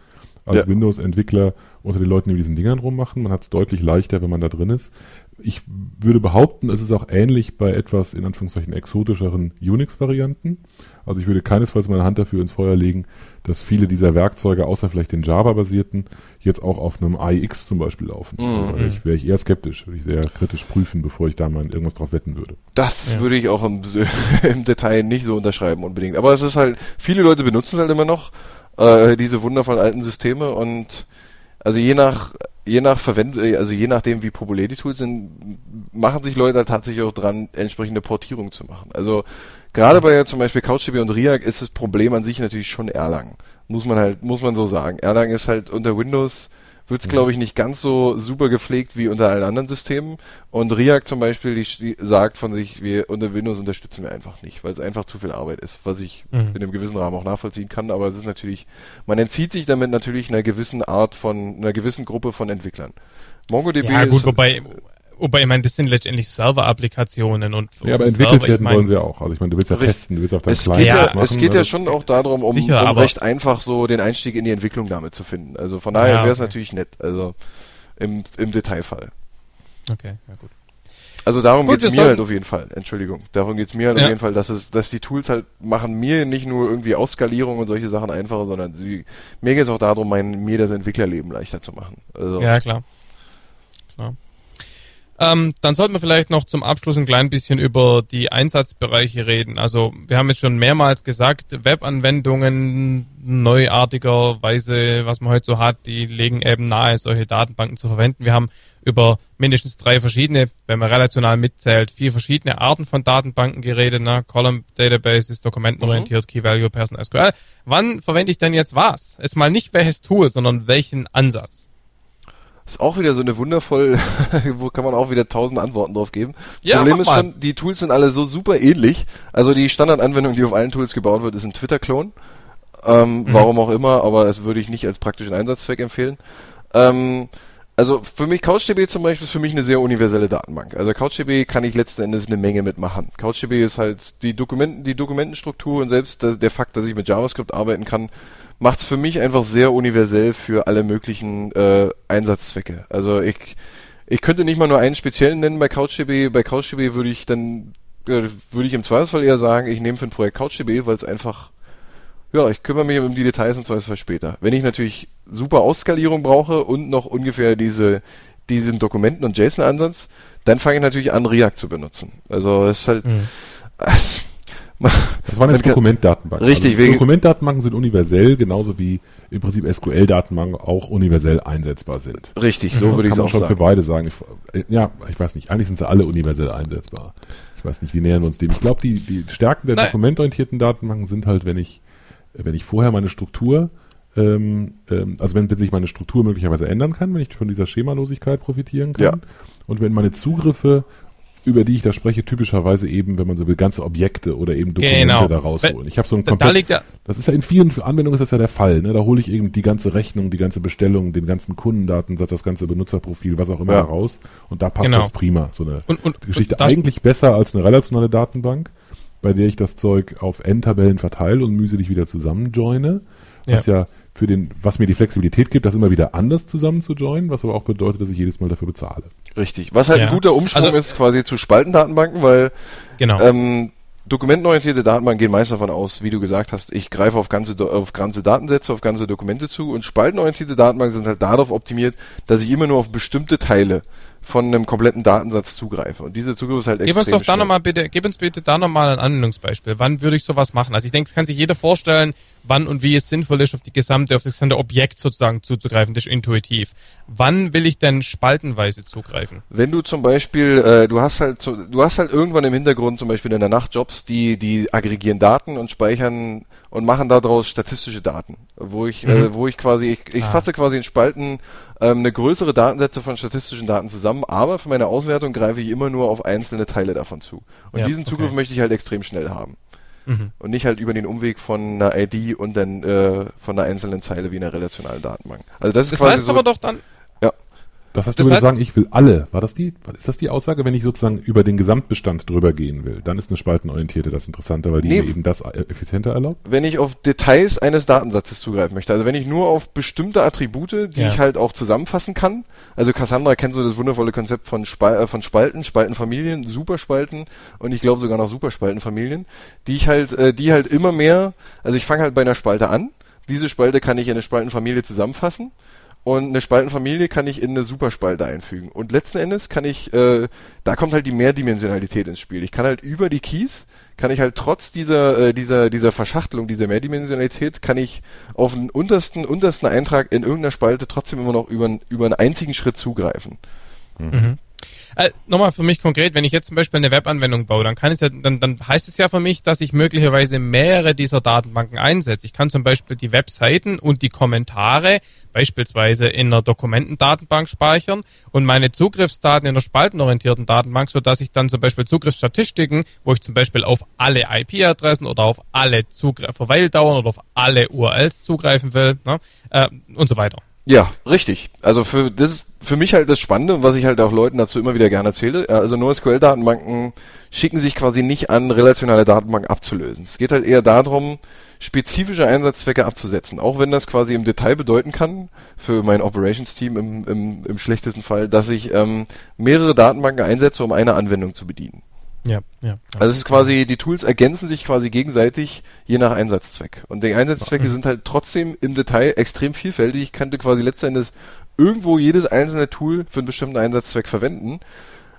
als ja. Windows-Entwickler unter den Leuten, die mit diesen Dingern rummachen. Man hat es deutlich leichter, wenn man da drin ist. Ich würde behaupten, es ist auch ähnlich bei etwas in Anführungszeichen exotischeren Unix-Varianten. Also ich würde keinesfalls meine Hand dafür ins Feuer legen, dass viele dieser Werkzeuge, außer vielleicht den Java-basierten, jetzt auch auf einem AIX zum Beispiel laufen. Mhm. wäre ich, wär ich eher skeptisch, würde ich sehr kritisch prüfen, bevor ich da mal irgendwas drauf wetten würde. Das ja. würde ich auch im, im, Detail nicht so unterschreiben unbedingt. Aber es ist halt, viele Leute benutzen es halt immer noch, äh, diese wundervollen alten Systeme und also je nach je nach Verwendung, also je nachdem wie populär die Tools sind, machen sich Leute tatsächlich auch dran, entsprechende Portierung zu machen. Also gerade bei zum Beispiel CouchDB und Riak ist das Problem an sich natürlich schon Erlang. Muss man halt, muss man so sagen. Erlang ist halt unter Windows wird es, glaube ich, nicht ganz so super gepflegt wie unter allen anderen Systemen. Und React zum Beispiel, die, die sagt von sich, wir unter Windows unterstützen wir einfach nicht, weil es einfach zu viel Arbeit ist, was ich mhm. in einem gewissen Rahmen auch nachvollziehen kann. Aber es ist natürlich, man entzieht sich damit natürlich einer gewissen Art von, einer gewissen Gruppe von Entwicklern. MongoDB ja, gut, ist, wobei Wobei, ich meine, das sind letztendlich Server-Applikationen und Ja, aber entwickelt Server, werden ich mein, wollen sie auch. Also ich meine, du willst ja richtig. testen, du willst auf deinem es Client ja, machen. Es geht ja schon auch darum, um, sicher, um recht einfach so den Einstieg in die Entwicklung damit zu finden. Also von daher ja, wäre es okay. natürlich nett, also im, im Detailfall. Okay, ja gut. Also darum geht es mir halt auf jeden Fall. Entschuldigung. Darum geht es mir halt ja. auf jeden Fall, dass es, dass die Tools halt machen mir nicht nur irgendwie Ausskalierung und solche Sachen einfacher, sondern sie, mir geht es auch darum, mein, mir das Entwicklerleben leichter zu machen. Also, ja, klar. Klar. Ähm, dann sollten wir vielleicht noch zum Abschluss ein klein bisschen über die Einsatzbereiche reden. Also wir haben jetzt schon mehrmals gesagt, Webanwendungen neuartigerweise, was man heute so hat, die legen eben nahe, solche Datenbanken zu verwenden. Wir haben über mindestens drei verschiedene, wenn man relational mitzählt, vier verschiedene Arten von Datenbanken geredet. Ne? Column Databases, dokumentenorientiert, mhm. Key Value, Person SQL. Wann verwende ich denn jetzt was? Jetzt mal nicht welches Tool, sondern welchen Ansatz? Ist auch wieder so eine wundervoll, wo kann man auch wieder tausend Antworten drauf geben. Ja, Problem ist schon, die Tools sind alle so super ähnlich. Also die Standardanwendung, die auf allen Tools gebaut wird, ist ein Twitter-Klon. Ähm, mhm. Warum auch immer, aber das würde ich nicht als praktischen Einsatzzweck empfehlen. Ähm, also für mich, CouchDB zum Beispiel ist für mich eine sehr universelle Datenbank. Also CouchDB kann ich letzten Endes eine Menge mitmachen. CouchDB ist halt die Dokumenten, die Dokumentenstruktur und selbst der, der Fakt, dass ich mit JavaScript arbeiten kann, macht es für mich einfach sehr universell für alle möglichen äh, Einsatzzwecke. Also ich, ich könnte nicht mal nur einen speziellen nennen bei CouchDB. Bei CouchDB würde ich dann, äh, würde ich im Zweifelsfall eher sagen, ich nehme für ein Projekt CouchDB, weil es einfach, ja, ich kümmere mich um die Details im Zweifelsfall später. Wenn ich natürlich super Ausskalierung brauche und noch ungefähr diese, diesen Dokumenten- und JSON-Ansatz, dann fange ich natürlich an, React zu benutzen. Also es ist halt, mhm. das waren jetzt Dokumentdatenbanken. Richtig. Also Dokumentdatenbanken sind universell, genauso wie im Prinzip SQL-Datenbanken auch universell einsetzbar sind. Richtig, so ja, würde ich es auch schon sagen. für beide sagen. Ich, ja, ich weiß nicht. Eigentlich sind sie alle universell einsetzbar. Ich weiß nicht, wie nähern wir uns dem. Ich glaube, die, die Stärken der Nein. dokumentorientierten Datenbanken sind halt, wenn ich, wenn ich vorher meine Struktur ähm, ähm, also wenn, wenn sich meine Struktur möglicherweise ändern kann, wenn ich von dieser Schemalosigkeit profitieren kann. Ja. Und wenn meine Zugriffe über die ich da spreche, typischerweise eben, wenn man so will, ganze Objekte oder eben Dokumente genau. da rausholen. Ich habe so ein komplett, da das ist ja in vielen Anwendungen ist das ja der Fall. Ne? Da hole ich eben die ganze Rechnung, die ganze Bestellung, den ganzen Kundendatensatz, das ganze Benutzerprofil, was auch immer ja. raus. Und da passt genau. das prima. So eine und, und, Geschichte und eigentlich besser als eine relationale Datenbank, bei der ich das Zeug auf N-Tabellen verteile und mühselig wieder zusammenjoine. Was ja. ja für den, was mir die Flexibilität gibt, das immer wieder anders zusammen zu joinen, was aber auch bedeutet, dass ich jedes Mal dafür bezahle. Richtig. Was halt ja. ein guter Umschwung also, ist quasi zu Spaltendatenbanken, weil genau. ähm, dokumentenorientierte Datenbanken gehen meist davon aus, wie du gesagt hast, ich greife auf ganze, auf ganze Datensätze, auf ganze Dokumente zu und spaltenorientierte Datenbanken sind halt darauf optimiert, dass ich immer nur auf bestimmte Teile von einem kompletten Datensatz zugreife. Und diese Zugriff ist halt extrem Gib uns doch da nochmal bitte, gib uns bitte da nochmal ein Anwendungsbeispiel. Wann würde ich sowas machen? Also ich denke, es kann sich jeder vorstellen, wann und wie es sinnvoll ist, auf die gesamte, auf das gesamte Objekt sozusagen zuzugreifen. Das ist intuitiv. Wann will ich denn spaltenweise zugreifen? Wenn du zum Beispiel, äh, du hast halt, so, du hast halt irgendwann im Hintergrund zum Beispiel in der Nacht Jobs, die, die aggregieren Daten und speichern und machen daraus statistische Daten, wo ich, äh, mhm. äh, wo ich quasi, ich, ich ah. fasse quasi in Spalten ähm, eine größere Datensätze von statistischen Daten zusammen, aber für meine Auswertung greife ich immer nur auf einzelne Teile davon zu. Und ja, diesen Zugriff okay. möchte ich halt extrem schnell haben. Mhm. Und nicht halt über den Umweg von einer ID und dann äh, von einer einzelnen Zeile wie einer relationalen Datenbank. Also das ist das quasi heißt so, aber doch dann, das heißt, du würdest sagen, ich will alle. War das die, ist das die Aussage, wenn ich sozusagen über den Gesamtbestand drüber gehen will? Dann ist eine spaltenorientierte das interessanter, weil die nee, eben das effizienter erlaubt? Wenn ich auf Details eines Datensatzes zugreifen möchte, also wenn ich nur auf bestimmte Attribute, die ja. ich halt auch zusammenfassen kann, also Cassandra kennt so das wundervolle Konzept von, Spal äh, von Spalten, Spaltenfamilien, Superspalten und ich glaube sogar noch Superspaltenfamilien, die ich halt, äh, die halt immer mehr, also ich fange halt bei einer Spalte an, diese Spalte kann ich in eine Spaltenfamilie zusammenfassen und eine Spaltenfamilie kann ich in eine Superspalte einfügen. Und letzten Endes kann ich, äh, da kommt halt die Mehrdimensionalität ins Spiel. Ich kann halt über die Keys, kann ich halt trotz dieser, äh, dieser, dieser Verschachtelung, dieser Mehrdimensionalität, kann ich auf den untersten, untersten Eintrag in irgendeiner Spalte trotzdem immer noch über, über einen einzigen Schritt zugreifen. Mhm. Äh, Nochmal für mich konkret, wenn ich jetzt zum Beispiel eine Webanwendung baue, dann kann es ja, dann, dann heißt es ja für mich, dass ich möglicherweise mehrere dieser Datenbanken einsetze. Ich kann zum Beispiel die Webseiten und die Kommentare beispielsweise in einer Dokumentendatenbank speichern und meine Zugriffsdaten in einer spaltenorientierten Datenbank, so dass ich dann zum Beispiel Zugriffsstatistiken, wo ich zum Beispiel auf alle IP-Adressen oder auf alle Zugriff Verweildauern oder auf alle URLs zugreifen will ne, äh, und so weiter. Ja, richtig. Also für das ist für mich halt das Spannende, was ich halt auch Leuten dazu immer wieder gerne erzähle. Also NoSQL-Datenbanken schicken sich quasi nicht an, relationale Datenbanken abzulösen. Es geht halt eher darum, spezifische Einsatzzwecke abzusetzen. Auch wenn das quasi im Detail bedeuten kann, für mein Operations-Team im, im, im schlechtesten Fall, dass ich ähm, mehrere Datenbanken einsetze, um eine Anwendung zu bedienen. Ja, ja. Also es ist quasi, die Tools ergänzen sich quasi gegenseitig je nach Einsatzzweck. Und die Einsatzzwecke sind halt trotzdem im Detail extrem vielfältig. Ich könnte quasi letzten Endes irgendwo jedes einzelne Tool für einen bestimmten Einsatzzweck verwenden.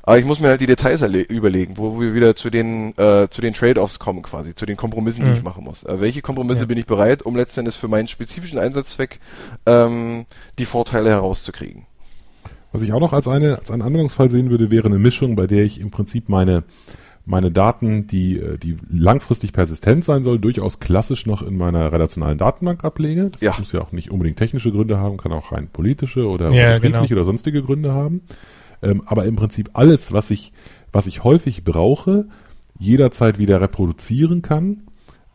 Aber ich muss mir halt die Details überlegen, wo wir wieder zu den äh, zu den Trade-offs kommen quasi, zu den Kompromissen, mhm. die ich machen muss. Äh, welche Kompromisse ja. bin ich bereit, um letzten Endes für meinen spezifischen Einsatzzweck ähm, die Vorteile herauszukriegen? Was ich auch noch als eine als einen Anwendungsfall sehen würde, wäre eine Mischung, bei der ich im Prinzip meine meine Daten, die, äh, die langfristig persistent sein soll, durchaus klassisch noch in meiner relationalen Datenbank ablege. Das ja. muss ja auch nicht unbedingt technische Gründe haben, kann auch rein politische oder ja, genau. oder sonstige Gründe haben. Ähm, aber im Prinzip alles, was ich, was ich häufig brauche, jederzeit wieder reproduzieren kann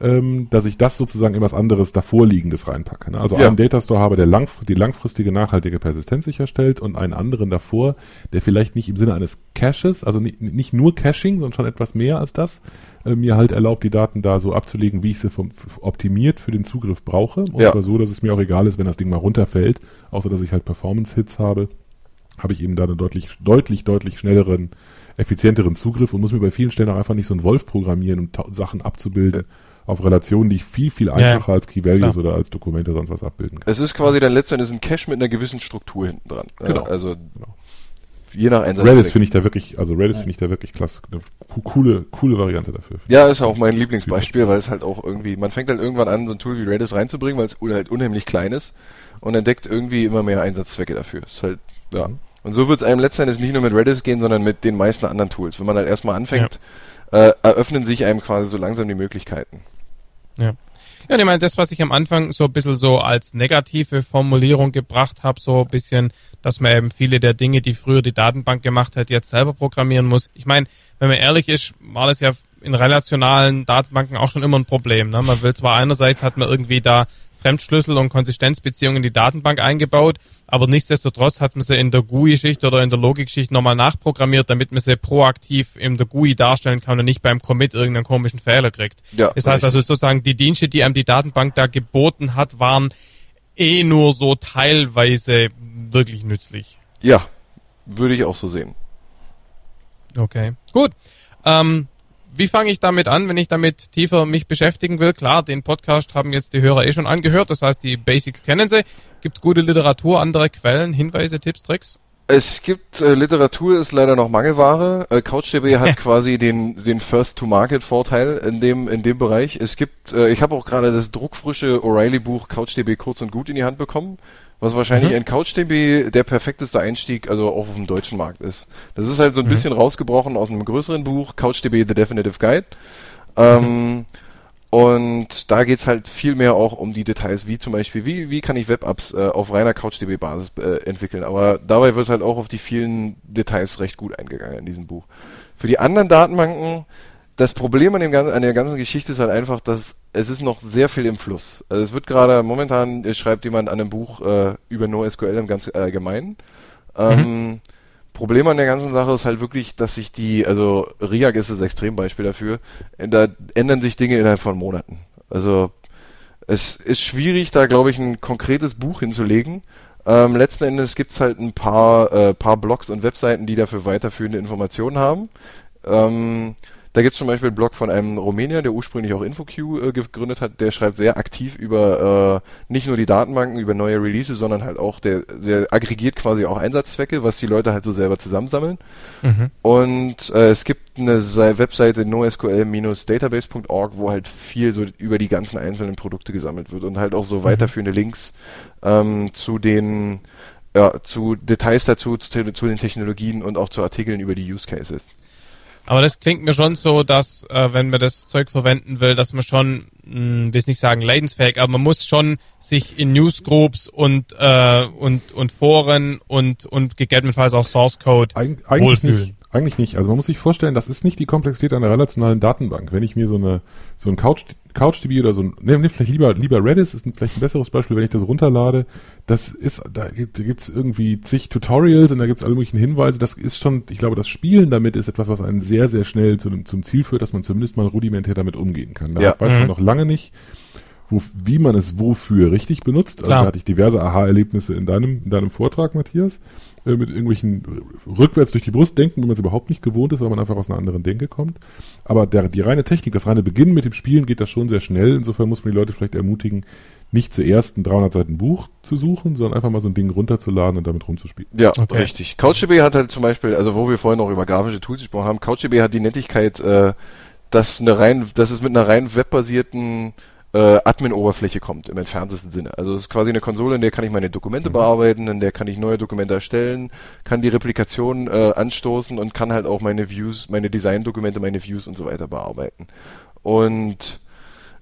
ähm, dass ich das sozusagen in was anderes davorliegendes reinpacke. Ne? Also ja. einen Datastore habe, der lang, die langfristige nachhaltige Persistenz sicherstellt und einen anderen davor, der vielleicht nicht im Sinne eines Caches, also nicht, nicht nur Caching, sondern schon etwas mehr als das, äh, mir halt erlaubt, die Daten da so abzulegen, wie ich sie vom, optimiert für den Zugriff brauche. Und ja. zwar so, dass es mir auch egal ist, wenn das Ding mal runterfällt, außer dass ich halt Performance-Hits habe, habe ich eben da einen deutlich, deutlich, deutlich schnelleren effizienteren Zugriff und muss mir bei vielen Stellen auch einfach nicht so einen Wolf programmieren, um Sachen abzubilden. Ja auf Relationen, die ich viel, viel einfacher ja, als Key Values klar. oder als Dokumente sonst was abbilden kann. Es ist quasi dann letztendlich ein Cache mit einer gewissen Struktur hinten dran. Genau. Also genau. je nach Einsatz. Redis finde ich da wirklich, also Redis ja. finde ich da wirklich klasse, eine coole, coole Variante dafür. Ja, ist auch mein Lieblingsbeispiel, weil es halt auch irgendwie, man fängt halt irgendwann an, so ein Tool wie Redis reinzubringen, weil es halt unheimlich klein ist und entdeckt irgendwie immer mehr Einsatzzwecke dafür. Ist halt, ja. Mhm. Und so wird es einem letztendlich nicht nur mit Redis gehen, sondern mit den meisten anderen Tools. Wenn man halt erstmal anfängt, ja. äh, eröffnen sich einem quasi so langsam die Möglichkeiten. Ja. Ja, ich meine, das, was ich am Anfang so ein bisschen so als negative Formulierung gebracht habe, so ein bisschen, dass man eben viele der Dinge, die früher die Datenbank gemacht hat, jetzt selber programmieren muss. Ich meine, wenn man ehrlich ist, war das ja in relationalen Datenbanken auch schon immer ein Problem. Ne? Man will zwar einerseits hat man irgendwie da Fremdschlüssel und Konsistenzbeziehungen in die Datenbank eingebaut, aber nichtsdestotrotz hat man sie in der GUI-Schicht oder in der Logik-Schicht nochmal nachprogrammiert, damit man sie proaktiv in der GUI darstellen kann und nicht beim Commit irgendeinen komischen Fehler kriegt. Ja, das heißt also sozusagen, die Dienste, die einem die Datenbank da geboten hat, waren eh nur so teilweise wirklich nützlich. Ja, würde ich auch so sehen. Okay, gut. Ähm, wie fange ich damit an, wenn ich damit tiefer mich beschäftigen will? Klar, den Podcast haben jetzt die Hörer eh schon angehört, das heißt, die Basics kennen sie. Gibt es gute Literatur, andere Quellen, Hinweise, Tipps, Tricks? Es gibt äh, Literatur ist leider noch Mangelware. Äh, CouchDB hat quasi den den First-to-Market-Vorteil in dem in dem Bereich. Es gibt, äh, ich habe auch gerade das druckfrische O'Reilly-Buch CouchDB kurz und gut in die Hand bekommen, was wahrscheinlich Mhm. in CouchDB der perfekteste Einstieg, also auch auf dem deutschen Markt ist. Das ist halt so ein Mhm. bisschen rausgebrochen aus einem größeren Buch, CouchDB The Definitive Guide. Ähm, und da geht's halt viel mehr auch um die Details, wie zum Beispiel, wie, wie kann ich Web-Apps äh, auf reiner CouchDB-Basis äh, entwickeln. Aber dabei wird halt auch auf die vielen Details recht gut eingegangen in diesem Buch. Für die anderen Datenbanken, das Problem an, dem an der ganzen Geschichte ist halt einfach, dass es ist noch sehr viel im Fluss. Also es wird gerade, momentan äh, schreibt jemand an einem Buch äh, über NoSQL im ganz allgemeinen. Ähm, Problem an der ganzen Sache ist halt wirklich, dass sich die, also Riak ist das Extrembeispiel dafür, äh, da ändern sich Dinge innerhalb von Monaten. Also es ist schwierig, da glaube ich ein konkretes Buch hinzulegen. Ähm, letzten Endes gibt's halt ein paar, äh, paar Blogs und Webseiten, die dafür weiterführende Informationen haben. Ähm, da gibt's zum Beispiel einen Blog von einem Rumänier, der ursprünglich auch InfoQ äh, gegründet hat, der schreibt sehr aktiv über äh, nicht nur die Datenbanken, über neue Releases, sondern halt auch der sehr aggregiert quasi auch Einsatzzwecke, was die Leute halt so selber zusammensammeln. Mhm. Und äh, es gibt eine Se- Webseite nosql-database.org, wo halt viel so über die ganzen einzelnen Produkte gesammelt wird und halt auch so weiterführende Links ähm, zu den ja, zu Details dazu, zu, zu den Technologien und auch zu Artikeln über die Use Cases. Aber das klingt mir schon so, dass äh, wenn man das Zeug verwenden will, dass man schon, mh, will ich nicht sagen leidensfähig, aber man muss schon sich in Newsgroups und äh, und und Foren und und gegebenenfalls auch Source Code Eig eigentlich wohlfühlen. nicht. Eigentlich nicht. Also man muss sich vorstellen, das ist nicht die Komplexität einer relationalen Datenbank. Wenn ich mir so eine so ein Couch CouchDB oder so ne, ne, vielleicht lieber lieber Redis ist vielleicht ein besseres Beispiel, wenn ich das runterlade, das ist da gibt gibt's irgendwie zig Tutorials und da gibt's alle möglichen Hinweise. Das ist schon, ich glaube, das Spielen damit ist etwas, was einen sehr sehr schnell zu, zum Ziel führt, dass man zumindest mal rudimentär damit umgehen kann. Da Ja. weiß Mhm. man noch lange nicht, wo, wie man es wofür richtig benutzt. Also da hatte ich diverse Aha-Erlebnisse in deinem, in deinem Vortrag, Matthias, äh, mit irgendwelchen rückwärts durch die Brust denken, wie man es überhaupt nicht gewohnt ist, weil man einfach aus einer anderen Denke kommt. Aber der, die reine Technik, das reine Beginnen mit dem Spielen geht das schon sehr schnell. Insofern muss man die Leute vielleicht ermutigen, nicht zuerst ein 300 Seiten Buch zu suchen, sondern einfach mal so ein Ding runterzuladen und damit rumzuspielen. Ja, Okay. richtig. CouchDB hat halt zum Beispiel, also wo wir vorhin auch über grafische Tools gesprochen haben, CouchDB hat die Nettigkeit, äh, dass eine rein, dass es mit einer rein webbasierten äh, Admin-Oberfläche kommt, im entferntesten Sinne. Also es ist quasi eine Konsole, in der kann ich meine Dokumente bearbeiten, in der kann ich neue Dokumente erstellen, kann die Replikation äh, anstoßen und kann halt auch meine Views, meine Design-Dokumente, meine Views und so weiter bearbeiten. Und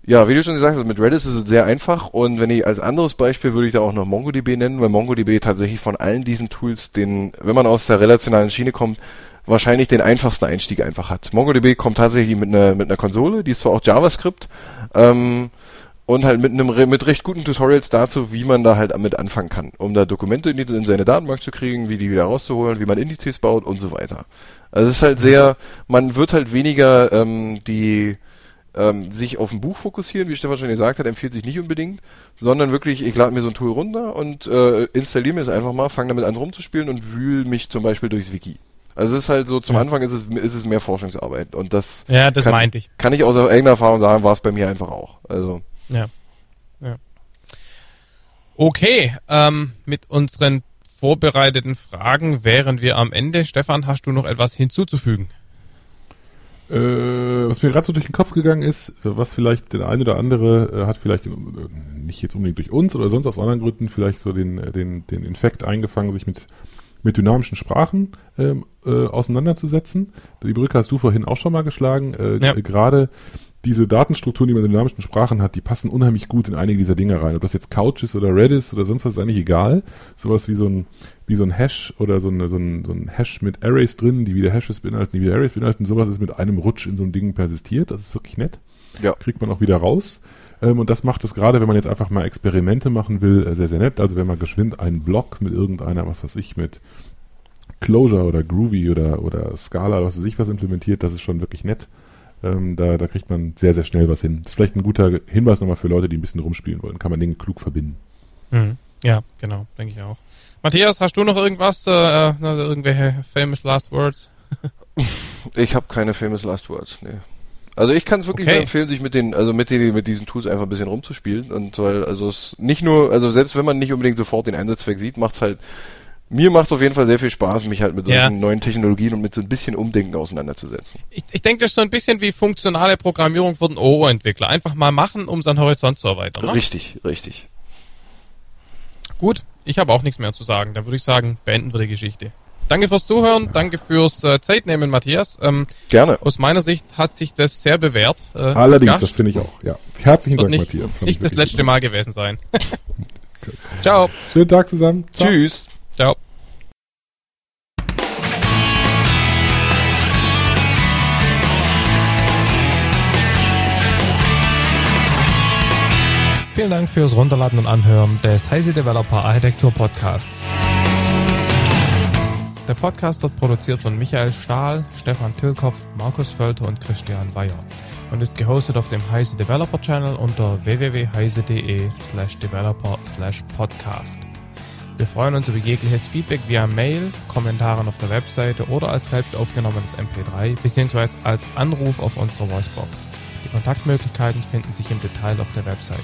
ja, wie du schon gesagt hast, mit Redis ist es sehr einfach und wenn ich als anderes Beispiel würde ich da auch noch MongoDB nennen, weil MongoDB tatsächlich von allen diesen Tools den, wenn man aus der relationalen Schiene kommt, wahrscheinlich den einfachsten Einstieg einfach hat. MongoDB kommt tatsächlich mit einer mit einer Konsole, die ist zwar auch JavaScript, ähm, und halt mit einem mit recht guten Tutorials dazu, wie man da halt damit anfangen kann, um da Dokumente in, die, in seine Datenbank zu kriegen, wie die wieder rauszuholen, wie man Indizes baut und so weiter. Also es ist halt sehr, man wird halt weniger ähm, die ähm, sich auf ein Buch fokussieren, wie Stefan schon gesagt hat, empfiehlt sich nicht unbedingt, sondern wirklich, ich lade mir so ein Tool runter und äh, installiere mir es einfach mal, fange damit an rumzuspielen und wühl mich zum Beispiel durchs Wiki. Also es ist halt so, zum Ja. Anfang ist es, ist es mehr Forschungsarbeit und das Ja, das kann, meinte ich. kann ich aus eigener Erfahrung sagen, war es bei mir einfach auch. Also Ja. ja. Okay, ähm, mit unseren vorbereiteten Fragen wären wir am Ende. Stefan, hast du noch etwas hinzuzufügen? Äh, was mir gerade so durch den Kopf gegangen ist, was vielleicht der eine oder andere äh, hat vielleicht äh, nicht jetzt unbedingt durch uns oder sonst aus anderen Gründen vielleicht so den äh, den den Infekt eingefangen, sich mit mit dynamischen Sprachen ähm, äh, auseinanderzusetzen. Die Brücke hast du vorhin auch schon mal geschlagen. Äh, Ja. g- Gerade diese Datenstrukturen, die man in dynamischen Sprachen hat, die passen unheimlich gut in einige dieser Dinge rein. Ob das jetzt Couch ist oder Redis oder sonst was, ist eigentlich egal. Sowas wie so ein wie so ein Hash oder so, eine, so, ein, so ein Hash mit Arrays drin, die wieder Hashes beinhalten, die wieder Arrays beinhalten. Sowas ist mit einem Rutsch in so einem Ding persistiert. Das ist wirklich nett. Ja. Kriegt man auch wieder raus. Ähm, und das macht es gerade, wenn man jetzt einfach mal Experimente machen will, äh, sehr, sehr nett. Also wenn man geschwind einen Block mit irgendeiner, was weiß ich, mit Closure oder Groovy oder, oder Scala, was weiß ich was implementiert, das ist schon wirklich nett. Ähm, da, da kriegt man sehr, sehr schnell was hin. Das ist vielleicht ein guter Hinweis nochmal für Leute, die ein bisschen rumspielen wollen. Kann man Dinge klug verbinden. Mhm. Ja, genau, denke ich auch. Matthias, hast du noch irgendwas, äh, äh, irgendwelche famous last words? Ich habe keine famous last words, nee. Also ich kann es wirklich Okay. nur empfehlen, sich mit den, also mit den, mit diesen Tools einfach ein bisschen rumzuspielen und weil, also es nicht nur, also selbst wenn man nicht unbedingt sofort den Einsatzzweck sieht, macht's halt mir macht es auf jeden Fall sehr viel Spaß, mich halt mit solchen Ja. neuen Technologien und mit so ein bisschen Umdenken auseinanderzusetzen. Ich, ich denke, das ist so ein bisschen wie funktionale Programmierung für den OO-Entwickler. Einfach mal machen, um seinen Horizont zu erweitern. Ne? Richtig, richtig. Gut, ich habe auch nichts mehr zu sagen. Dann würde ich sagen, beenden wir die Geschichte. Danke fürs Zuhören, danke fürs äh, Zeitnehmen, Matthias. Ähm, Gerne. aus meiner Sicht hat sich das sehr bewährt. Äh, Allerdings, Gast. das finde ich auch. Ja. Herzlichen Dank, nicht, Matthias. Fand nicht ich das letzte gut. Mal gewesen sein. Ciao. Schönen Tag zusammen. Ciao. Tschüss. Ciao. Vielen Dank fürs Runterladen und Anhören des Heise Developer Architektur Podcasts. Der Podcast wird produziert von Michael Stahl, Stefan Tilkoff, Markus Völter und Christian Bayer und ist gehostet auf dem Heise Developer Channel unter www.heise.de slash developer slash podcast. Wir freuen uns über jegliches Feedback via Mail, Kommentaren auf der Webseite oder als selbst aufgenommenes MP3 bzw. als Anruf auf unserer Voicebox. Die Kontaktmöglichkeiten finden sich im Detail auf der Webseite.